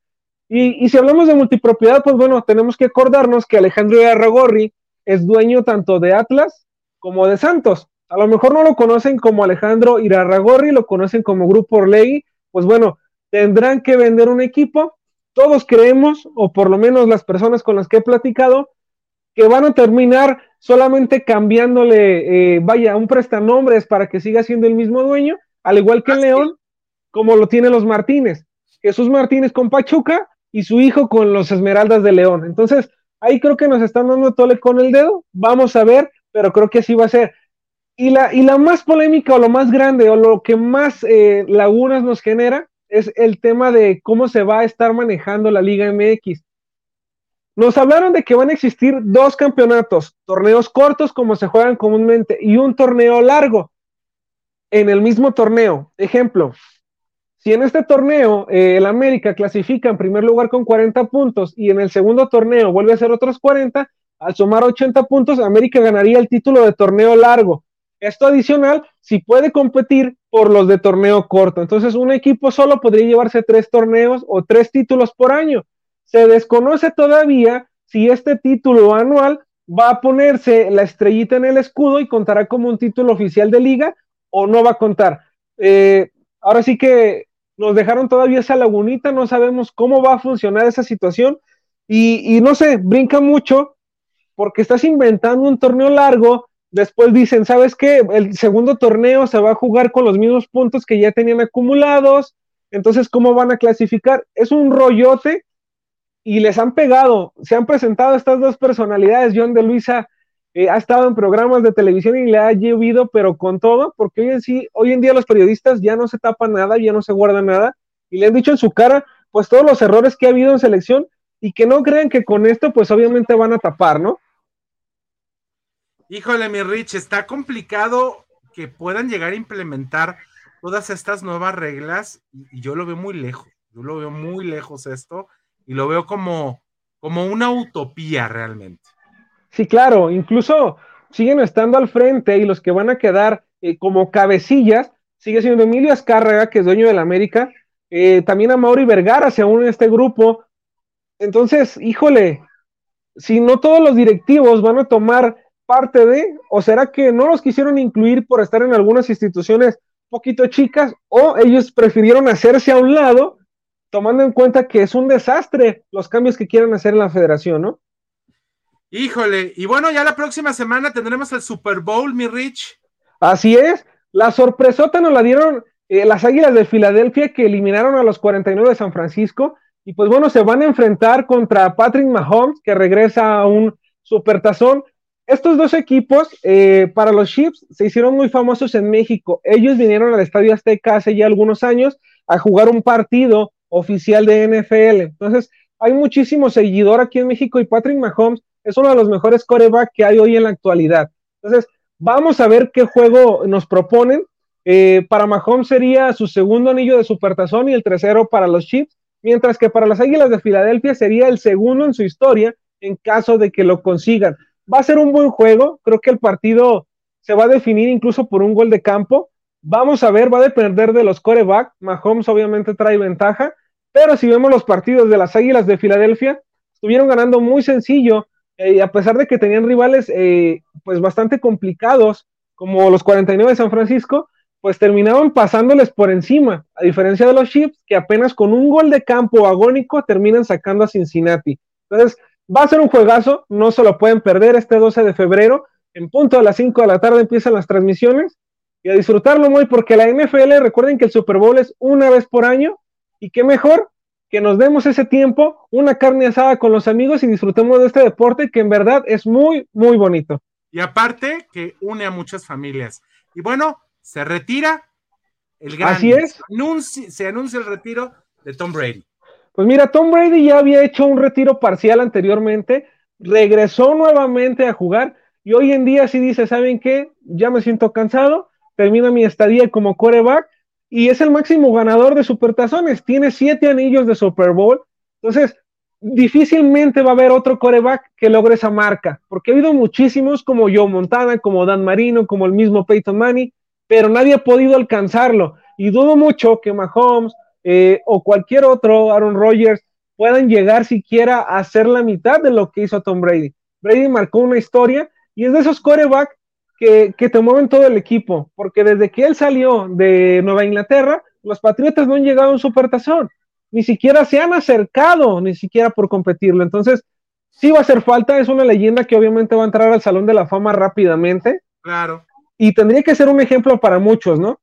Y, si hablamos de multipropiedad, pues bueno, tenemos que acordarnos que Alejandro Arragorri es dueño tanto de Atlas como de Santos. A lo mejor no lo conocen como Alejandro Irarragorri, lo conocen como Grupo Orlegui. Pues bueno, tendrán que vender un equipo. Todos creemos, o por lo menos las personas con las que he platicado, que van a terminar solamente cambiándole, eh, vaya, un prestanombres para que siga siendo el mismo dueño, al igual que el León, como lo tienen los Martínez. Jesús Martínez con Pachuca y su hijo con los Esmeraldas de León. Entonces, ahí creo que nos están dando tole con el dedo. Vamos a ver, pero creo que así va a ser. Y la, y la más polémica o lo más grande o lo que más eh, lagunas nos genera es el tema de cómo se va a estar manejando la Liga MX. Nos hablaron de que van a existir dos campeonatos, torneos cortos como se juegan comúnmente y un torneo largo en el mismo torneo. Ejemplo, si en este torneo eh, el América clasifica en primer lugar con 40 puntos y en el segundo torneo vuelve a ser otros 40, al sumar 80 puntos, América ganaría el título de torneo largo. Esto adicional, si puede competir por los de torneo corto. Entonces, un equipo solo podría llevarse tres torneos o tres títulos por año. Se desconoce todavía si este título anual va a ponerse la estrellita en el escudo y contará como un título oficial de liga o no va a contar. Eh, ahora sí que nos dejaron todavía esa lagunita, no sabemos cómo va a funcionar esa situación y, no sé, brinca mucho porque estás inventando un torneo largo, después dicen, ¿sabes qué? El segundo torneo se va a jugar con los mismos puntos que ya tenían acumulados, entonces, ¿cómo van a clasificar? Es un rollote y les han pegado, se han presentado estas dos personalidades, John de Luisa eh, ha estado en programas de televisión y le ha llovido, pero con todo, porque hoy en, sí, hoy en día los periodistas ya no se tapan nada, ya no se guardan nada, y le han dicho en su cara, pues todos los errores que ha habido en selección, y que no crean que con esto, pues obviamente van a tapar, ¿no? Híjole, mi Rich, está complicado que puedan llegar a implementar todas estas nuevas reglas, y yo lo veo muy lejos, yo lo veo muy lejos esto, y lo veo como, como una utopía realmente. Sí, claro, incluso siguen estando al frente y los que van a quedar eh, como cabecillas, sigue siendo Emilio Azcárraga, que es dueño de la América, eh, también a Mauri Vergara se une a este grupo. Entonces, híjole, si no todos los directivos van a tomar parte de, o será que no los quisieron incluir por estar en algunas instituciones poquito chicas, o ellos prefirieron hacerse a un lado tomando en cuenta que es un desastre los cambios que quieren hacer en la federación, ¿no? Híjole, y bueno, ya la próxima semana tendremos el Super Bowl, mi Rich. Así es, la sorpresota nos la dieron eh, las Águilas de Filadelfia que eliminaron a los 49 de San Francisco y pues bueno, se van a enfrentar contra Patrick Mahomes que regresa a un supertazón. Estos dos equipos eh, para los Chiefs se hicieron muy famosos en México. Ellos vinieron al Estadio Azteca hace ya algunos años a jugar un partido oficial de NFL. Entonces, hay muchísimo seguidor aquí en México y Patrick Mahomes es uno de los mejores coreback que hay hoy en la actualidad. Entonces, vamos a ver qué juego nos proponen. Eh, para Mahomes sería su segundo anillo de supertazón y el tercero para los Chiefs, mientras que para las Águilas de Filadelfia sería el segundo en su historia en caso de que lo consigan. Va a ser un buen juego, creo que el partido se va a definir incluso por un gol de campo. Vamos a ver, va a depender de los coreback. Mahomes obviamente trae ventaja, pero si vemos los partidos de las Águilas de Filadelfia, estuvieron ganando muy sencillo, eh, a pesar de que tenían rivales eh, pues bastante complicados, como los 49 de San Francisco, pues terminaron pasándoles por encima, a diferencia de los Chiefs, que apenas con un gol de campo agónico terminan sacando a Cincinnati. Entonces, va a ser un juegazo, no se lo pueden perder este 12 de febrero, en punto a las 5 de la tarde empiezan las transmisiones, y a disfrutarlo muy porque la NFL, recuerden que el Super Bowl es una vez por año y qué mejor que nos demos ese tiempo, una carne asada con los amigos y disfrutemos de este deporte que en verdad es muy, muy bonito. Y aparte que une a muchas familias. Y bueno, se retira el gran. Así es. se anuncia el retiro de Tom Brady. Pues mira, Tom Brady ya había hecho un retiro parcial anteriormente, regresó nuevamente a jugar y hoy en día sí dice, ¿saben qué? Ya me siento cansado, termina mi estadía como coreback y es el máximo ganador de supertazones, tiene siete anillos de Super Bowl, entonces difícilmente va a haber otro coreback que logre esa marca, porque ha habido muchísimos como Joe Montana, como Dan Marino, como el mismo Peyton Manning, pero nadie ha podido alcanzarlo. Y dudo mucho que Mahomes eh, o cualquier otro, Aaron Rodgers, puedan llegar siquiera a hacer la mitad de lo que hizo Tom Brady. Brady marcó una historia y es de esos corebacks que, que te mueven todo el equipo, porque desde que él salió de Nueva Inglaterra, los Patriotas no han llegado a un supertazón ni siquiera se han acercado, ni siquiera por competirlo. Entonces, sí va a hacer falta, es una leyenda que obviamente va a entrar al Salón de la Fama rápidamente. Claro. Y tendría que ser un ejemplo para muchos, ¿no?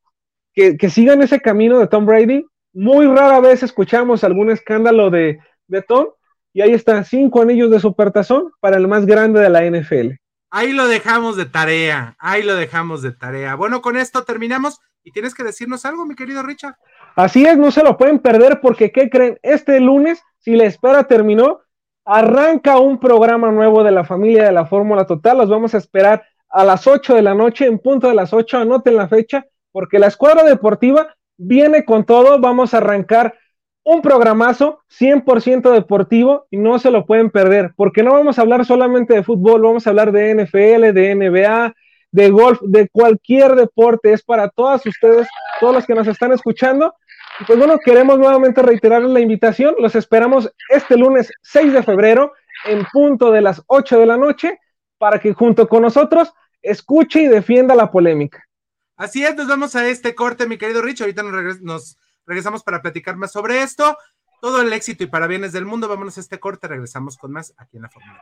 Que, sigan ese camino de Tom Brady. Muy rara vez escuchamos algún escándalo de, de Tom, y ahí están cinco anillos de supertazón para el más grande de la NFL. Ahí lo dejamos de tarea, ahí lo dejamos de tarea. Bueno, con esto terminamos y tienes que decirnos algo, mi querido Richard. Así es, no se lo pueden perder porque, ¿qué creen? Este lunes, si la espera terminó, arranca un programa nuevo de la familia de la Fórmula Total. Los vamos a esperar a las 8 de la noche, en punto de las 8, anoten la fecha, porque la escuadra deportiva viene con todo. Vamos a arrancar un programazo 100% deportivo y no se lo pueden perder, porque no vamos a hablar solamente de fútbol, vamos a hablar de NFL, de NBA, de golf, de cualquier deporte. Es para todas ustedes, todos los que nos están escuchando pues bueno, queremos nuevamente reiterar la invitación. Los esperamos este lunes 6 de febrero en punto de las 8 de la noche para que junto con nosotros escuche y defienda la polémica. Así es, nos vamos a este corte, mi querido Rich. Ahorita nos, regresamos para platicar más sobre esto. Todo el éxito y para bienes del mundo. Vámonos a este corte, regresamos con más aquí en la Fórmula.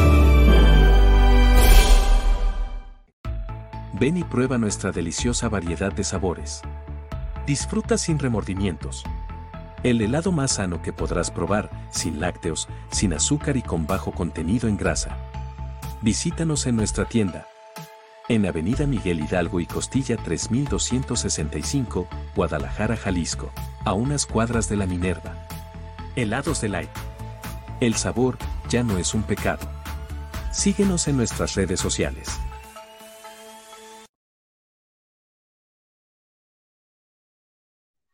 Ven y prueba nuestra deliciosa variedad de sabores. Disfruta sin remordimientos. El helado más sano que podrás probar, sin lácteos, sin azúcar y con bajo contenido en grasa. Visítanos en nuestra tienda. En Avenida Miguel Hidalgo y Costilla 3265, Guadalajara, Jalisco, a unas cuadras de la Minerva. Helados de Light. El sabor ya no es un pecado. Síguenos en nuestras redes sociales.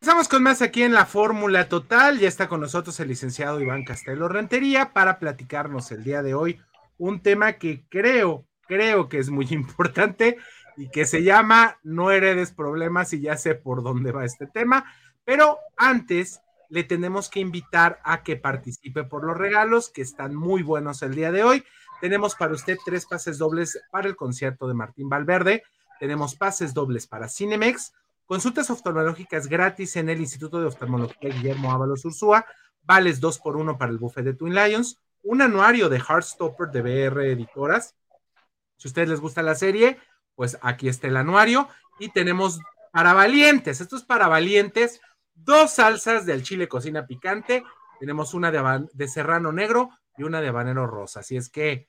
Estamos con más aquí en la Fórmula Total. Ya está con nosotros el licenciado Iván Castelo Rentería para platicarnos el día de hoy un tema que creo, creo que es muy [LAUGHS] importante y que se llama No heredes problemas y ya sé por dónde va este tema. Pero antes le tenemos que invitar a que participe por los regalos que están muy buenos el día de hoy. Tenemos para usted tres pases dobles para el concierto de Martín Valverde. Tenemos pases dobles para Cinemex Consultas oftalmológicas gratis en el Instituto de Oftalmología Guillermo Ábalos Ursúa. Vales 2 por 1 para el buffet de Twin Lions. Un anuario de Heartstopper de BR Editoras. Si a ustedes les gusta la serie, pues aquí está el anuario. Y tenemos para valientes, esto es para valientes, dos salsas del chile cocina picante. Tenemos una de, serrano negro y una de habanero rosa. Así es que,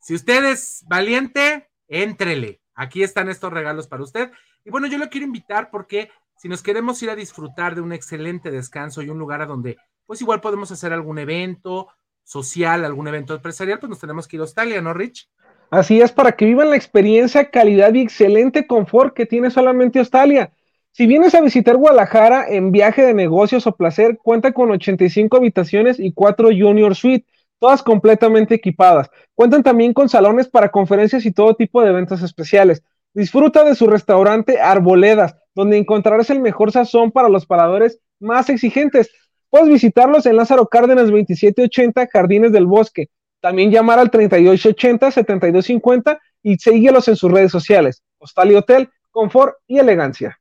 si usted es valiente, éntrele. Aquí están estos regalos para usted. Y bueno, yo lo quiero invitar porque si nos queremos ir a disfrutar de un excelente descanso y un lugar a donde, pues igual podemos hacer algún evento social, algún evento empresarial, pues nos tenemos que ir a Australia, ¿no, Rich? Así es, para que vivan la experiencia, calidad y excelente confort que tiene solamente Australia. Si vienes a visitar Guadalajara en viaje de negocios o placer, cuenta con 85 habitaciones y 4 Junior Suite, todas completamente equipadas. Cuentan también con salones para conferencias y todo tipo de eventos especiales. Disfruta de su restaurante Arboledas, donde encontrarás el mejor sazón para los paradores más exigentes. Puedes visitarlos en Lázaro Cárdenas 2780, Jardines del Bosque. También llamar al 3880-7250 y síguelos en sus redes sociales. Hostal y Hotel, confort y elegancia.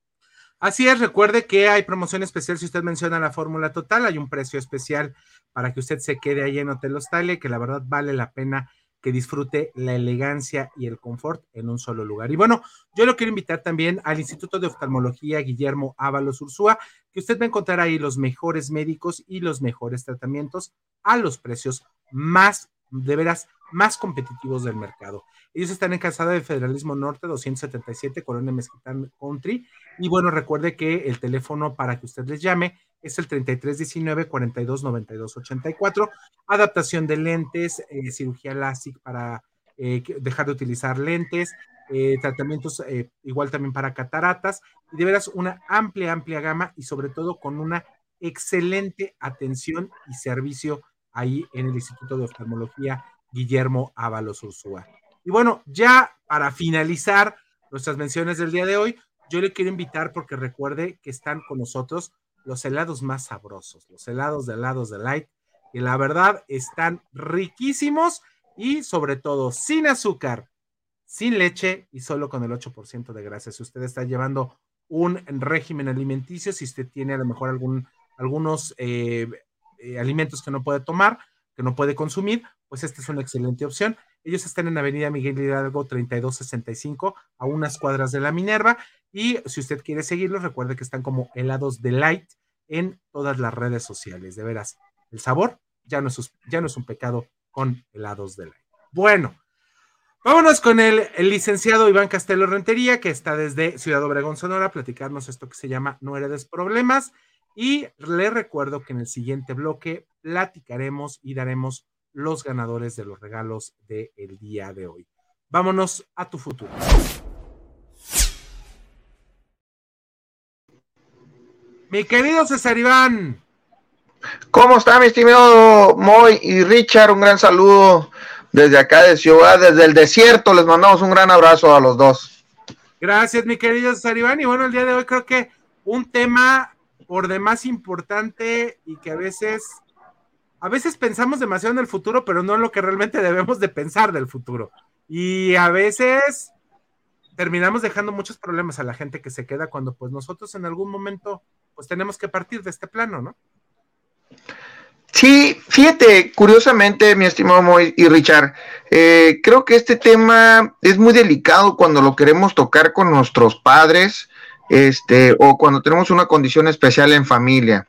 Así es, recuerde que hay promoción especial si usted menciona la fórmula total, hay un precio especial para que usted se quede ahí en Hotel Hostalia, que la verdad vale la pena que disfrute la elegancia y el confort en un solo lugar. Y bueno, yo lo quiero invitar también al Instituto de Oftalmología Guillermo Ábalos Ursúa, que usted va a encontrar ahí los mejores médicos y los mejores tratamientos a los precios más, de veras, más competitivos del mercado. Ellos están en Calzada de Federalismo Norte 277, Colonia Mezquitán Country. Y bueno, recuerde que el teléfono para que usted les llame es el 3319 42 92 84. Adaptación de lentes, eh, cirugía LASIK para eh, dejar de utilizar lentes, eh, tratamientos igual también para cataratas, y de veras una amplia, amplia gama y sobre todo con una excelente atención y servicio ahí en el Instituto de Oftalmología Guillermo Ábalos Ursúa. Y bueno, ya para finalizar nuestras menciones del día de hoy, yo le quiero invitar porque recuerde que están con nosotros los helados más sabrosos, los helados de helados de Light, que la verdad están riquísimos y sobre todo sin azúcar, sin leche y solo con el 8% de grasa. Si usted está llevando un régimen alimenticio, si usted tiene a lo mejor algún, algunos eh, eh, alimentos que no puede tomar, que no puede consumir, pues esta es una excelente opción. Ellos están en Avenida Miguel Hidalgo 3265, a unas cuadras de la Minerva. Y si usted quiere seguirlos, recuerde que están como helados de light en todas las redes sociales. De veras, el sabor ya no es, ya no es un pecado con helados de light. Bueno, vámonos con el, el, licenciado Iván Castelo Rentería, que está desde Ciudad Obregón, Sonora, a platicarnos esto que se llama No heredes problemas. Y le recuerdo que en el siguiente bloque platicaremos y daremos los ganadores de los regalos del día de hoy. Vámonos a tu futuro. Mi querido César Iván. ¿Cómo está mi estimado Moy y Richard? Un gran saludo desde acá de Ciudad, desde el desierto. Les mandamos un gran abrazo a los dos. Gracias, mi querido César Iván. Y bueno, el día de hoy creo que un tema por demás importante y que a veces, a veces pensamos demasiado en el futuro, pero no en lo que realmente debemos de pensar del futuro. Y a veces terminamos dejando muchos problemas a la gente que se queda cuando pues nosotros en algún momento pues tenemos que partir de este plano, ¿no? Sí, fíjate, curiosamente, mi estimado Moy y Richard, eh, creo que este tema es muy delicado cuando lo queremos tocar con nuestros padres, este, o cuando tenemos una condición especial en familia.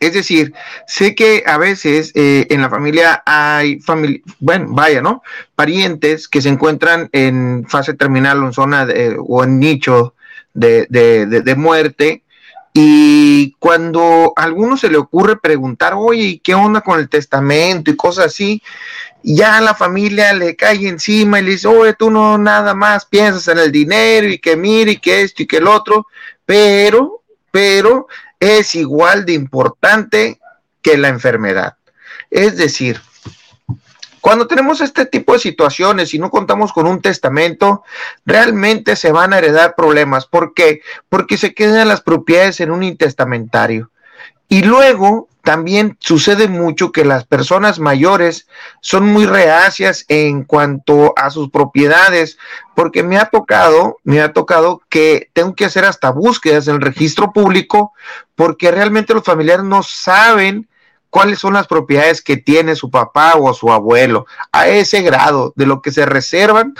Es decir, sé que a veces eh, en la familia hay, familia, bueno, vaya, ¿no? Parientes que se encuentran en fase terminal o en zona o en nicho de, de, de muerte y cuando a alguno se le ocurre preguntar, oye, ¿qué onda con el testamento y cosas así? Ya la familia le cae encima y le dice, oye, tú no nada más piensas en el dinero y que mire y que esto y que el otro, pero, pero es igual de importante que la enfermedad. Es decir, cuando tenemos este tipo de situaciones y no contamos con un testamento, realmente se van a heredar problemas. ¿Por qué? Porque se quedan las propiedades en un intestamentario. Y luego también sucede mucho que las personas mayores son muy reacias en cuanto a sus propiedades, porque me ha tocado, me ha tocado que tengo que hacer hasta búsquedas en el registro público, porque realmente los familiares no saben cuáles son las propiedades que tiene su papá o su abuelo, a ese grado de lo que se reservan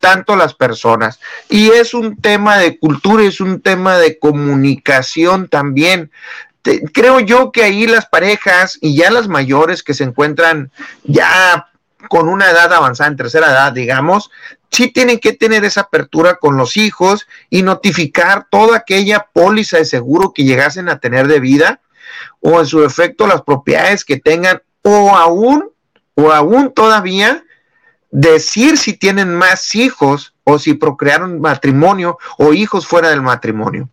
tanto las personas. Y es un tema de cultura, es un tema de comunicación también. Creo yo que ahí las parejas y ya las mayores que se encuentran ya con una edad avanzada, en tercera edad, digamos, sí tienen que tener esa apertura con los hijos y notificar toda aquella póliza de seguro que llegasen a tener de vida o en su efecto las propiedades que tengan o aún o aún todavía decir si tienen más hijos o si procrearon matrimonio o hijos fuera del matrimonio.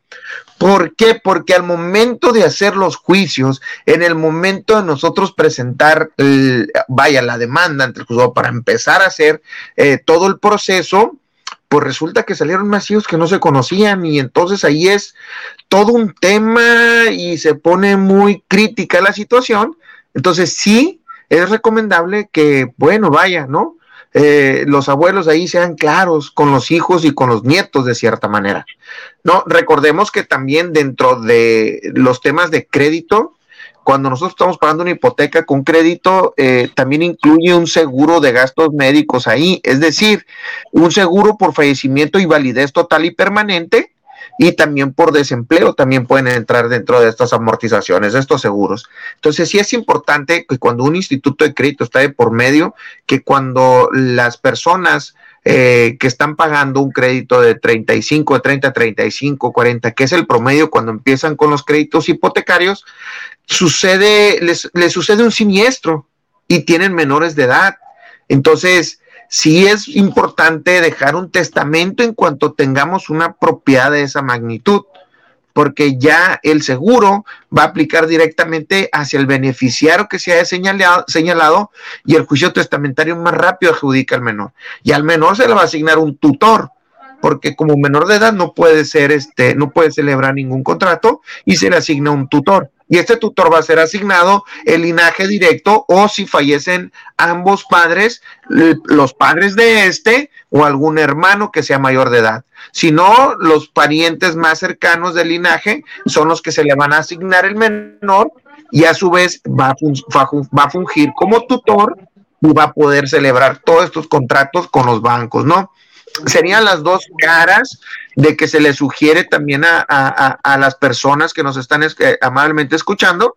¿Por qué? Porque al momento de hacer los juicios, en el momento de nosotros presentar, vaya, la demanda ante el juzgado para empezar a hacer eh, todo el proceso, pues resulta que salieron más hijos que no se conocían y entonces ahí es todo un tema y se pone muy crítica la situación. Entonces sí, es recomendable que, bueno, vaya, ¿no? Eh, los abuelos ahí sean claros con los hijos y con los nietos de cierta manera. No, recordemos que también dentro de los temas de crédito, cuando nosotros estamos pagando una hipoteca con crédito, eh, también incluye un seguro de gastos médicos ahí, es decir, un seguro por fallecimiento y validez total y permanente y también por desempleo también pueden entrar dentro de estas amortizaciones, de estos seguros. Entonces, sí es importante que cuando un instituto de crédito está de por medio, que cuando las personas eh, que están pagando un crédito de 35, de 30, 35, 40, que es el promedio cuando empiezan con los créditos hipotecarios, sucede, les, les sucede un siniestro y tienen menores de edad. Entonces, sí es importante dejar un testamento en cuanto tengamos una propiedad de esa magnitud, porque ya el seguro va a aplicar directamente hacia el beneficiario que se haya señalado, señalado y el juicio testamentario más rápido adjudica al menor. Y al menor se le va a asignar un tutor porque como menor de edad no puede ser este, no puede celebrar ningún contrato y se le asigna un tutor y este tutor va a ser asignado el linaje directo o si fallecen ambos padres, los padres de este o algún hermano que sea mayor de edad. Si no, los parientes más cercanos del linaje son los que se le van a asignar el menor y a su vez va a, va a fungir como tutor y va a poder celebrar todos estos contratos con los bancos, ¿no? Serían las dos caras de que se le sugiere también a, las personas que nos están eh, amablemente escuchando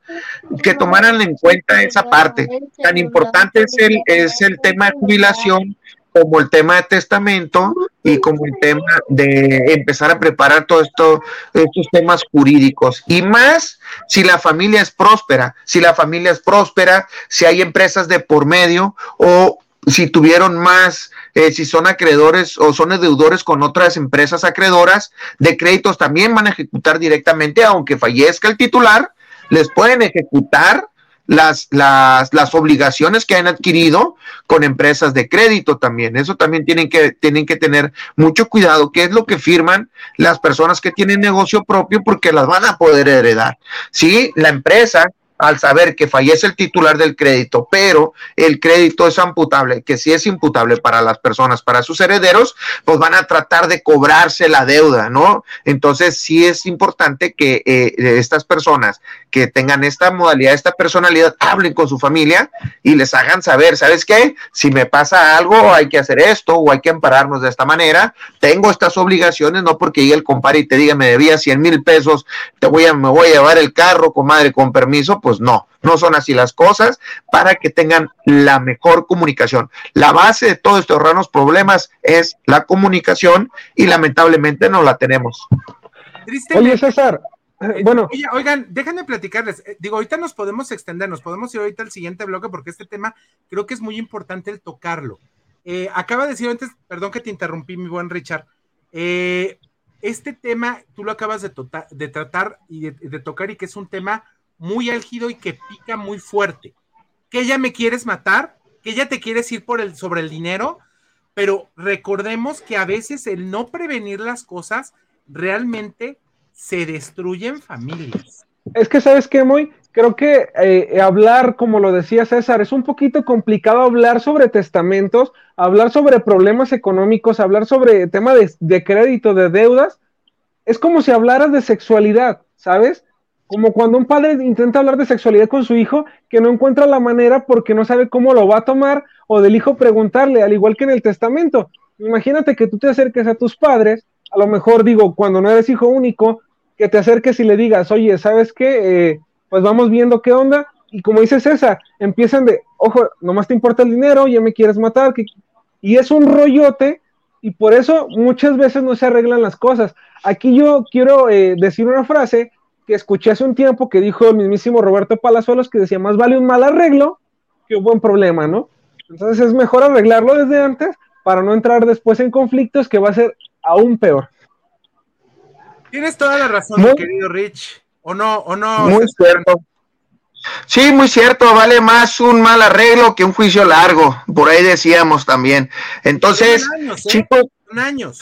que tomaran en cuenta esa parte. Tan importante es el, es el tema de jubilación como el tema de testamento y como el tema de empezar a preparar todos esto, estos temas jurídicos. Y más si la familia es próspera, si la familia es próspera, si hay empresas de por medio o si tuvieron más, eh, si son acreedores o son deudores con otras empresas acreedoras de créditos, también van a ejecutar directamente, aunque fallezca el titular, les pueden ejecutar las, las, las obligaciones que han adquirido con empresas de crédito también. Eso también tienen que, tienen que tener mucho cuidado, qué es lo que firman las personas que tienen negocio propio, porque las van a poder heredar. Si la empresa al saber que fallece el titular del crédito, pero el crédito es amputable, que si es imputable para las personas, para sus herederos, pues van a tratar de cobrarse la deuda, ¿no? Entonces sí es importante que eh, estas personas que tengan esta modalidad, esta personalidad, hablen con su familia y les hagan saber, ¿sabes qué? Si me pasa algo, hay que hacer esto o hay que ampararnos de esta manera. Tengo estas obligaciones, no porque el compadre y te diga, me debía 100 mil pesos, te voy a, me voy a llevar el carro, comadre, con permiso, pues no, no son así las cosas para que tengan la mejor comunicación. La base de todos estos raros problemas es la comunicación y lamentablemente no la tenemos. Oye, César, eh, bueno. oigan, déjenme platicarles. Eh, digo, ahorita nos podemos extender, nos podemos ir ahorita al siguiente bloque porque este tema creo que es muy importante el tocarlo. Eh, acaba de decir antes, perdón que te interrumpí, mi buen Richard. este tema tú lo acabas de, tota-, de tratar y de, tocar y que es un tema muy álgido y que pica muy fuerte. Que ya me quieres matar, que ya te quieres ir por el, sobre el dinero, pero recordemos que a veces el no prevenir las cosas realmente se destruyen familias. Es que, ¿sabes qué, Moy? Creo que eh, hablar, como lo decía César, es un poquito complicado hablar sobre testamentos, hablar sobre problemas económicos, hablar sobre tema de, de crédito, de deudas. Es como si hablaras de sexualidad, ¿sabes? Como cuando un padre intenta hablar de sexualidad con su hijo, que no encuentra la manera porque no sabe cómo lo va a tomar, o del hijo preguntarle, al igual que en el testamento. Imagínate que tú te acerques a tus padres, a lo mejor digo, cuando no eres hijo único, que te acerques y le digas, oye, ¿sabes qué? Eh, pues vamos viendo qué onda. Y como dice César, empiezan de, ojo, nomás te importa el dinero, ya me quieres matar. Y es un rollote y por eso muchas veces no se arreglan las cosas. Aquí yo quiero eh, decir una frase que escuché hace un tiempo que dijo el mismísimo Roberto Palazuelos que decía, más vale un mal arreglo que un buen problema, ¿no? Entonces es mejor arreglarlo desde antes para no entrar después en conflictos que va a ser aún peor. Tienes toda la razón, mi querido Rich. ¿O no? ¿O no? Muy cierto. Sí, muy cierto, vale más un mal arreglo que un juicio largo, por ahí decíamos también. Entonces, años, ¿eh? chicos, años.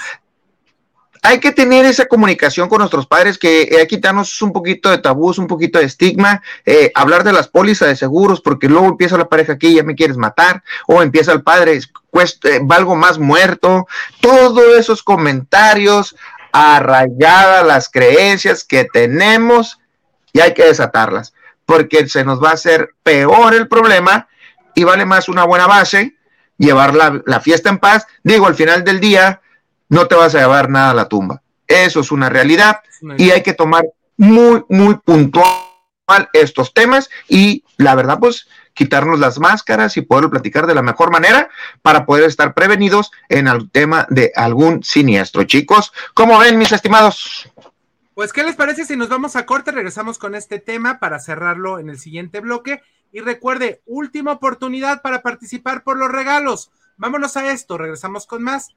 Hay que tener esa comunicación con nuestros padres, que hay que quitarnos un poquito de tabús, un poquito de estigma, eh, hablar de las pólizas de seguros, porque luego empieza la pareja aquí, ya me quieres matar, o empieza el padre, cuesta, eh, valgo más muerto, todos esos comentarios, arraigadas las creencias que tenemos y hay que desatarlas porque se nos va a hacer peor el problema y vale más una buena base, llevar la, fiesta en paz. Digo, al final del día no te vas a llevar nada a la tumba. Eso es una realidad y hay que tomar muy, muy puntual estos temas y la verdad, pues quitarnos las máscaras y poder platicar de la mejor manera para poder estar prevenidos en el tema de algún siniestro. Chicos, ¿cómo ven, mis estimados? Pues, ¿qué les parece si nos vamos a corte? Regresamos con este tema para cerrarlo en el siguiente bloque. Y recuerde, última oportunidad para participar por los regalos. Vámonos a esto, regresamos con más.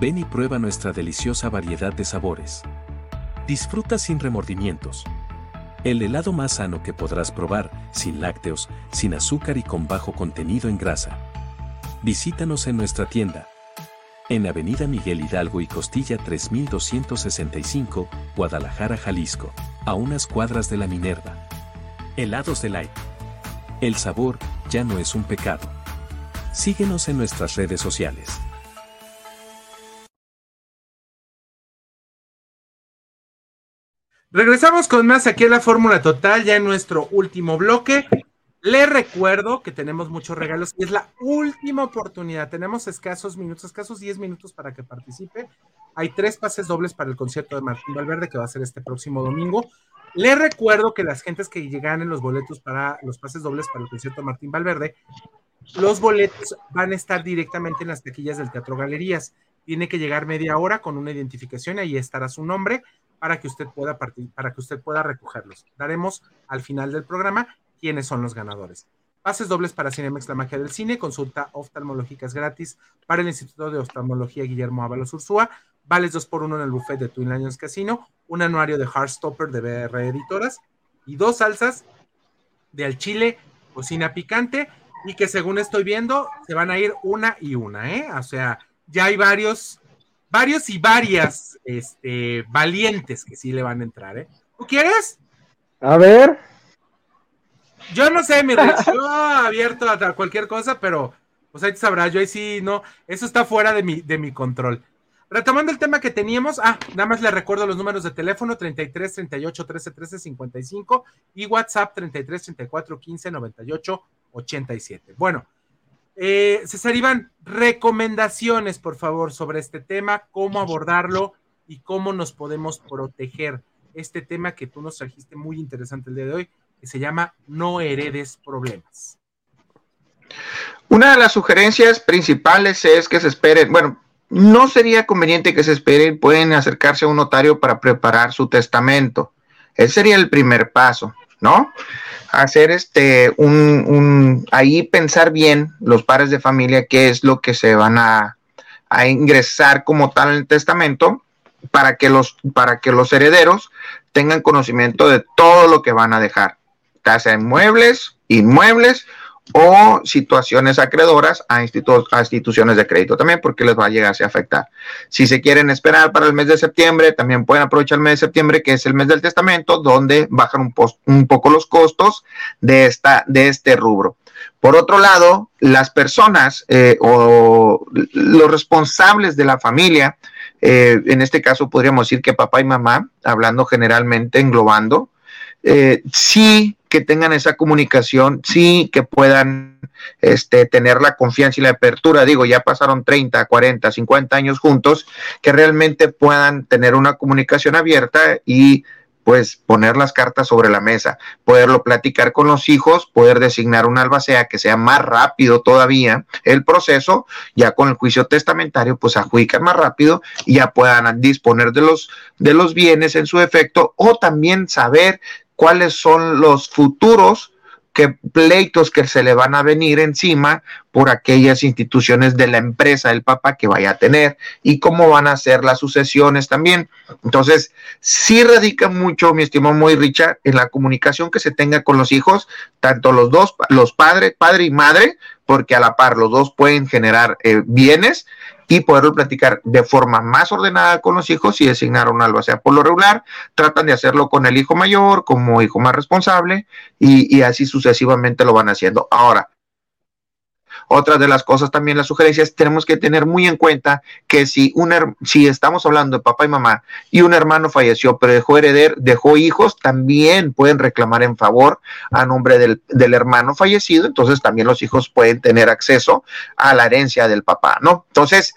Ven y prueba nuestra deliciosa variedad de sabores. Disfruta sin remordimientos. El helado más sano que podrás probar, sin lácteos, sin azúcar y con bajo contenido en grasa. Visítanos en nuestra tienda. En Avenida Miguel Hidalgo y Costilla 3265, Guadalajara, Jalisco, a unas cuadras de la Minerva. Helados de Light. El sabor ya no es un pecado. Síguenos en nuestras redes sociales. Regresamos con más aquí en la Fórmula Total, ya en nuestro último bloque. Le recuerdo que tenemos muchos regalos y es la última oportunidad. Tenemos escasos minutos, escasos 10 minutos para que participe. Hay tres pases dobles para el concierto de Martín Valverde que va a ser este próximo domingo. Le recuerdo que las gentes que llegan en los boletos para los pases dobles para el concierto de Martín Valverde, los boletos van a estar directamente en las taquillas del Teatro Galerías. Tiene que llegar media hora con una identificación, ahí estará su nombre para que usted pueda partir, para que usted pueda recogerlos. Daremos al final del programa quiénes son los ganadores. Pases dobles para Cinemex La Magia del Cine, consulta oftalmológicas gratis para el Instituto de Oftalmología Guillermo Ábalos Ursúa, vales 2 por 1 en el buffet de Twin Lions Casino, un anuario de Heartstopper de BR Editoras y dos salsas de al chile, cocina picante y que según estoy viendo se van a ir una y una, ¿eh? O sea, ya hay varios varios y varias este, valientes que sí le van a entrar, ¿eh? ¿Tú quieres? A ver. Yo no sé, mi Rich, [LAUGHS] yo abierto a cualquier cosa, pero pues ahí te sabrás, yo ahí sí, no, eso está fuera de mi, de mi control. Retomando el tema que teníamos, ah, nada más le recuerdo los números de teléfono 33 38 13 13 55 y WhatsApp 33 34 15 98 87. Bueno, eh, César Iván, recomendaciones, por favor, sobre este tema, cómo abordarlo y cómo nos podemos proteger. Este tema que tú nos trajiste muy interesante el día de hoy, que se llama No heredes problemas. Una de las sugerencias principales es que se esperen, bueno, no sería conveniente que se esperen, pueden acercarse a un notario para preparar su testamento. Ese sería el primer paso, ¿no? Hacer este, un, un, ahí pensar bien los padres de familia qué es lo que se van a, a ingresar como tal en el testamento para que los, para que los herederos tengan conocimiento de todo lo que van a dejar, casa inmuebles, inmuebles o situaciones acreedoras a, a, instituciones de crédito también, porque les va a llegar a afectar. Si se quieren esperar para el mes de septiembre, también pueden aprovechar el mes de septiembre, que es el mes del testamento, donde bajan un, un poco los costos de, esta, de este rubro. Por otro lado, las personas eh, o los responsables de la familia, eh, en este caso podríamos decir que papá y mamá, hablando generalmente, englobando, eh, sí que tengan esa comunicación, sí que puedan este, tener la confianza y la apertura, digo, ya pasaron 30, 40, 50 años juntos, que realmente puedan tener una comunicación abierta y pues poner las cartas sobre la mesa, poderlo platicar con los hijos, poder designar un albacea que sea más rápido todavía el proceso, ya con el juicio testamentario, pues adjudican más rápido y ya puedan disponer de los, de los bienes en su efecto o también saber cuáles son los futuros que pleitos que se le van a venir encima por aquellas instituciones de la empresa del papá que vaya a tener y cómo van a ser las sucesiones también. Entonces, sí radica mucho, mi estimado muy Richard, en la comunicación que se tenga con los hijos, tanto los dos, los padres, padre y madre, porque a la par los dos pueden generar eh, bienes y poderlo platicar de forma más ordenada con los hijos y designar un albacea. Por lo regular, tratan de hacerlo con el hijo mayor, como hijo más responsable, y, y así sucesivamente lo van haciendo. Ahora, otra de las cosas también, las sugerencias, tenemos que tener muy en cuenta que si, un, si estamos hablando de papá y mamá y un hermano falleció, pero dejó heredero, dejó hijos, también pueden reclamar en favor a nombre del, del hermano fallecido, entonces también los hijos pueden tener acceso a la herencia del papá, ¿no? Entonces,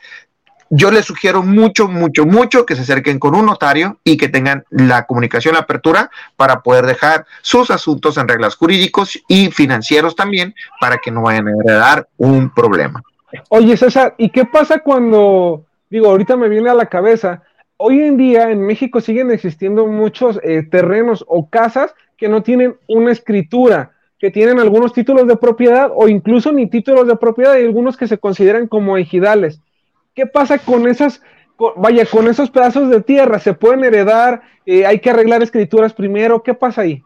yo les sugiero mucho, mucho, mucho que se acerquen con un notario y que tengan la comunicación apertura para poder dejar sus asuntos en reglas jurídicos y financieros también para que no vayan a heredar un problema. Oye, César, ¿y qué pasa cuando, digo, ahorita me viene a la cabeza, hoy en día en México siguen existiendo muchos eh, terrenos o casas que no tienen una escritura, que tienen algunos títulos de propiedad o incluso ni títulos de propiedad y algunos que se consideran como ejidales. ¿Qué pasa con esas, vaya, con esos pedazos de tierra? ¿Se pueden heredar? Eh, ¿Hay que arreglar escrituras primero? ¿Qué pasa ahí?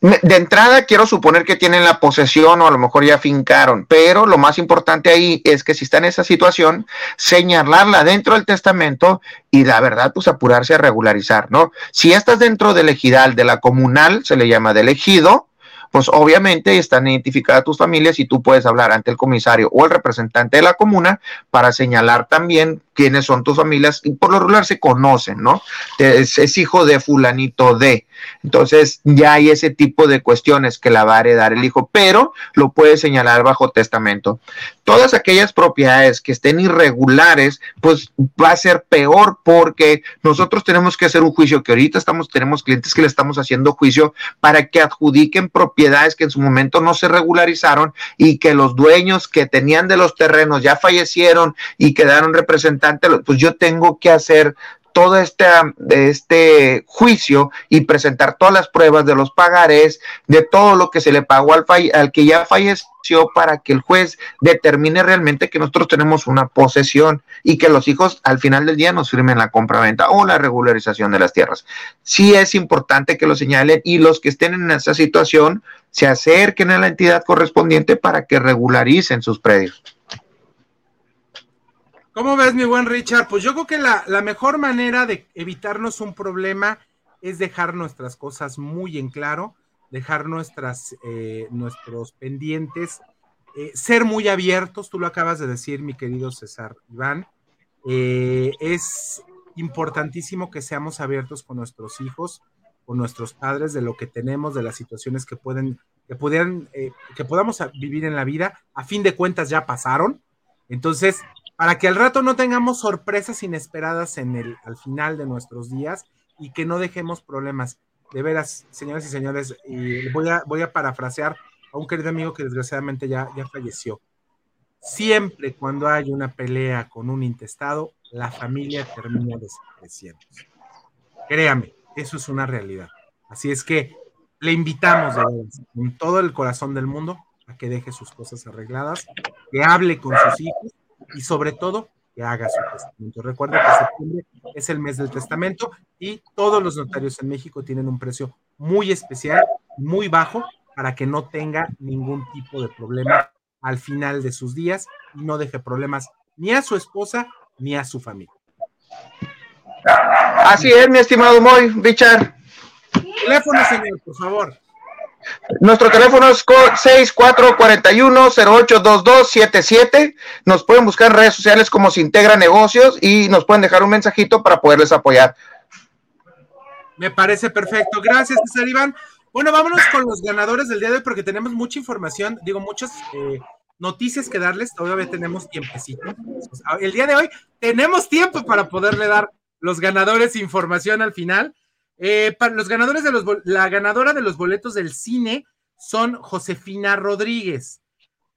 De entrada quiero suponer que tienen la posesión o a lo mejor ya fincaron, pero lo más importante ahí es que si está en esa situación, señalarla dentro del testamento y la verdad pues apurarse a regularizar, ¿no? Si estás dentro del ejidal, de la comunal, se le llama del ejido, pues obviamente están identificadas tus familias y tú puedes hablar ante el comisario o el representante de la comuna para señalar también quiénes son tus familias y por lo regular se conocen, ¿no? Es, hijo de fulanito de. Entonces ya hay ese tipo de cuestiones que la va a heredar el hijo, pero lo puede señalar bajo testamento. Todas aquellas propiedades que estén irregulares, pues va a ser peor porque nosotros tenemos que hacer un juicio que ahorita estamos, tenemos clientes que le estamos haciendo juicio para que adjudiquen propiedades que en su momento no se regularizaron y que los dueños que tenían de los terrenos ya fallecieron y quedaron representantes, pues yo tengo que hacer todo este, este juicio y presentar todas las pruebas de los pagares, de todo lo que se le pagó al, al que ya falleció para que el juez determine realmente que nosotros tenemos una posesión y que los hijos al final del día nos firmen la compra-venta o la regularización de las tierras. Sí es importante que lo señalen y los que estén en esa situación se acerquen a la entidad correspondiente para que regularicen sus predios. ¿Cómo ves, mi buen Richard? Pues yo creo que la, mejor manera de evitarnos un problema es dejar nuestras cosas muy en claro, dejar nuestras, eh, nuestros pendientes, eh, ser muy abiertos, tú lo acabas de decir, mi querido César Iván. Eh, es importantísimo que seamos abiertos con nuestros hijos, con nuestros padres, de lo que tenemos, de las situaciones que pueden, que pudieran, que podamos vivir en la vida. A fin de cuentas ya pasaron. Entonces, para que al rato no tengamos sorpresas inesperadas en el, al final de nuestros días y que no dejemos problemas. De veras, señoras y señores, y voy, a, voy a parafrasear a un querido amigo que desgraciadamente ya, ya falleció. siempre cuando hay una pelea con un intestado, la familia termina desapareciendo. Créame, eso es una realidad. Así es que le invitamos con todo el corazón del mundo a que deje sus cosas arregladas, que hable con sus hijos y sobre todo que haga su testamento. Recuerda que septiembre es el mes del testamento y todos los notarios en México tienen un precio muy especial, muy bajo, para que no tenga ningún tipo de problema al final de sus días y no deje problemas ni a su esposa ni a su familia. Así es, mi estimado Moy, Richard. Teléfono, señor, por favor. Nuestro teléfono es 6441-082277. Nos pueden buscar en redes sociales como Se Integra Negocios y nos pueden dejar un mensajito para poderles apoyar. Me parece perfecto. Gracias, César Iván. Bueno, vámonos con los ganadores del día de hoy porque tenemos mucha información, digo, muchas eh, noticias que darles. Todavía tenemos tiempecito. El día de hoy tenemos tiempo para poderle dar los ganadores información al final. Eh, para los ganadores de los, la ganadora de los boletos del cine son Josefina Rodríguez.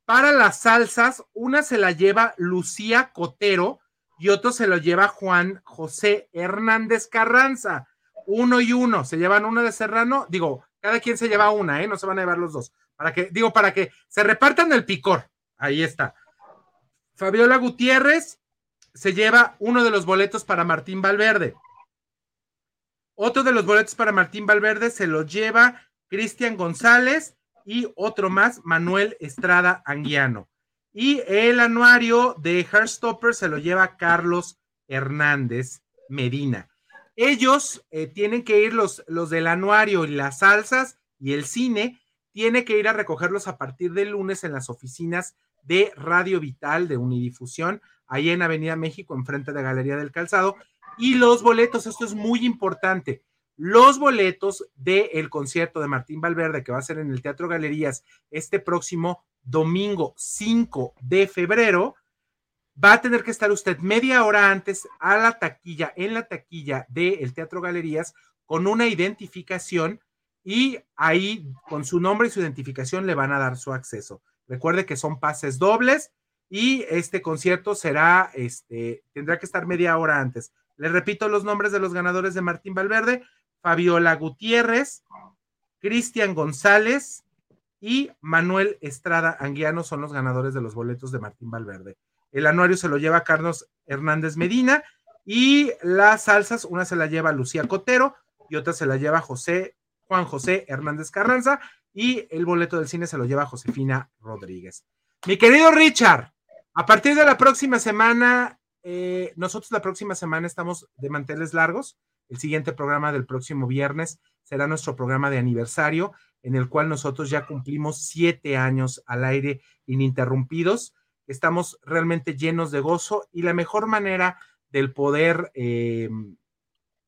Para las salsas, una se la lleva Lucía Cotero y otro se lo lleva Juan José Hernández Carranza. Uno y uno, se llevan una de Serrano, digo, cada quien se lleva una, ¿eh? No se van a llevar los dos. Para que, digo, para que se repartan el picor. Ahí está. Fabiola Gutiérrez se lleva uno de los boletos para Martín Valverde. Otro de los boletos para Martín Valverde se lo lleva Cristian González y otro más, Manuel Estrada Anguiano. Y el anuario de Heartstopper se lo lleva Carlos Hernández Medina. Ellos eh, tienen que ir, los, los del anuario y las salsas y el cine, tiene que ir a recogerlos a partir del lunes en las oficinas de Radio Vital de Unidifusión, ahí en Avenida México, enfrente de Galería del Calzado. Y los boletos, esto es muy importante, los boletos del concierto de Martín Valverde, que va a ser en el Teatro Galerías este próximo domingo 5 de febrero, va a tener que estar usted media hora antes a la taquilla, en la taquilla del Teatro Galerías, con una identificación y ahí con su nombre y su identificación le van a dar su acceso. Recuerde que son pases dobles y este concierto será, este, tendrá que estar media hora antes. Le repito los nombres de los ganadores de Martín Valverde, Fabiola Gutiérrez, Cristian González y Manuel Estrada Anguiano son los ganadores de los boletos de Martín Valverde. El anuario se lo lleva Carlos Hernández Medina y las salsas, una se la lleva Lucía Cotero y otra se la lleva José, Juan José Hernández Carranza y el boleto del cine se lo lleva Josefina Rodríguez. Mi querido Richard, a partir de la próxima semana, eh, nosotros la próxima semana estamos de manteles largos. El siguiente programa del próximo viernes será nuestro programa de aniversario, en el cual nosotros ya cumplimos siete años al aire ininterrumpidos. Estamos realmente llenos de gozo y la mejor manera del poder eh,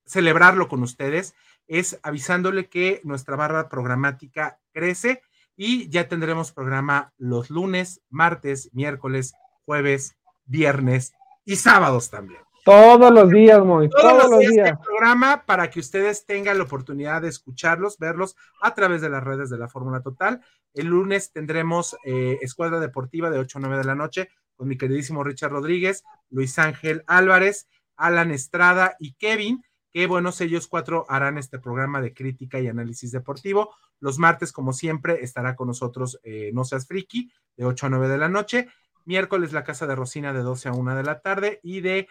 celebrarlo con ustedes es avisándole que nuestra barra programática crece y ya tendremos programa los lunes, martes, miércoles, jueves, viernes y sábados también. Todos los días, muy. Todos, los días. Este programa para que ustedes tengan la oportunidad de escucharlos, verlos a través de las redes de la Fórmula Total. El lunes tendremos eh, Escuadra Deportiva de 8 a 9 de la noche con mi queridísimo Richard Rodríguez, Luis Ángel Álvarez, Alan Estrada y Kevin que buenos ellos cuatro harán este programa de crítica y análisis deportivo. Los martes, como siempre, estará con nosotros eh, No Seas Friki, de 8 a 9 de la noche. Miércoles, La Casa de Rosina, de 12 a 1 de la tarde. Y de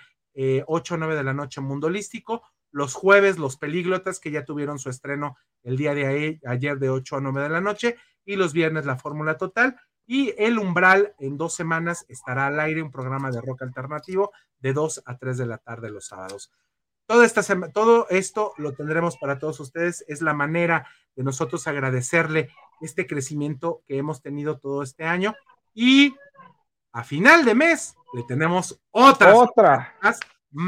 8 eh, a 9 de la noche, Mundo Holístico. Los jueves, Los Pelíglotas, que ya tuvieron su estreno el día de ayer, de 8 a 9 de la noche. Y los viernes, La Fórmula Total. Y El Umbral, en dos semanas, estará al aire un programa de rock alternativo de 2 a 3 de la tarde los sábados. Todo, esta todo esto lo tendremos para todos ustedes. Es la manera de nosotros agradecerle este crecimiento que hemos tenido todo este año. Y a final de mes le tenemos otras otra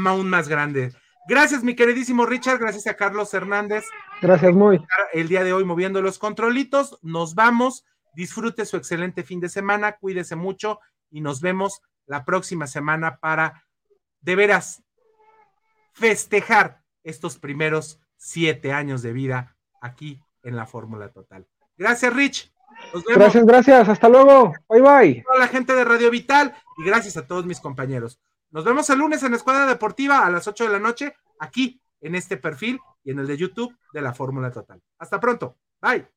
aún más grandes. Gracias, mi queridísimo Richard. Gracias a Carlos Hernández. Gracias, muy. El día de hoy moviendo los controlitos. Nos vamos. Disfrute su excelente fin de semana. Cuídese mucho y nos vemos la próxima semana para de veras festejar estos primeros siete años de vida aquí en la Fórmula Total. Gracias, Rich. Nos vemos. Gracias, gracias. Hasta luego. Bye, bye. a la gente de Radio Vital y gracias a todos mis compañeros. Nos vemos el lunes en la Escuadra Deportiva a las 8 de la noche, aquí en este perfil y en el de YouTube de la Fórmula Total. Hasta pronto. Bye.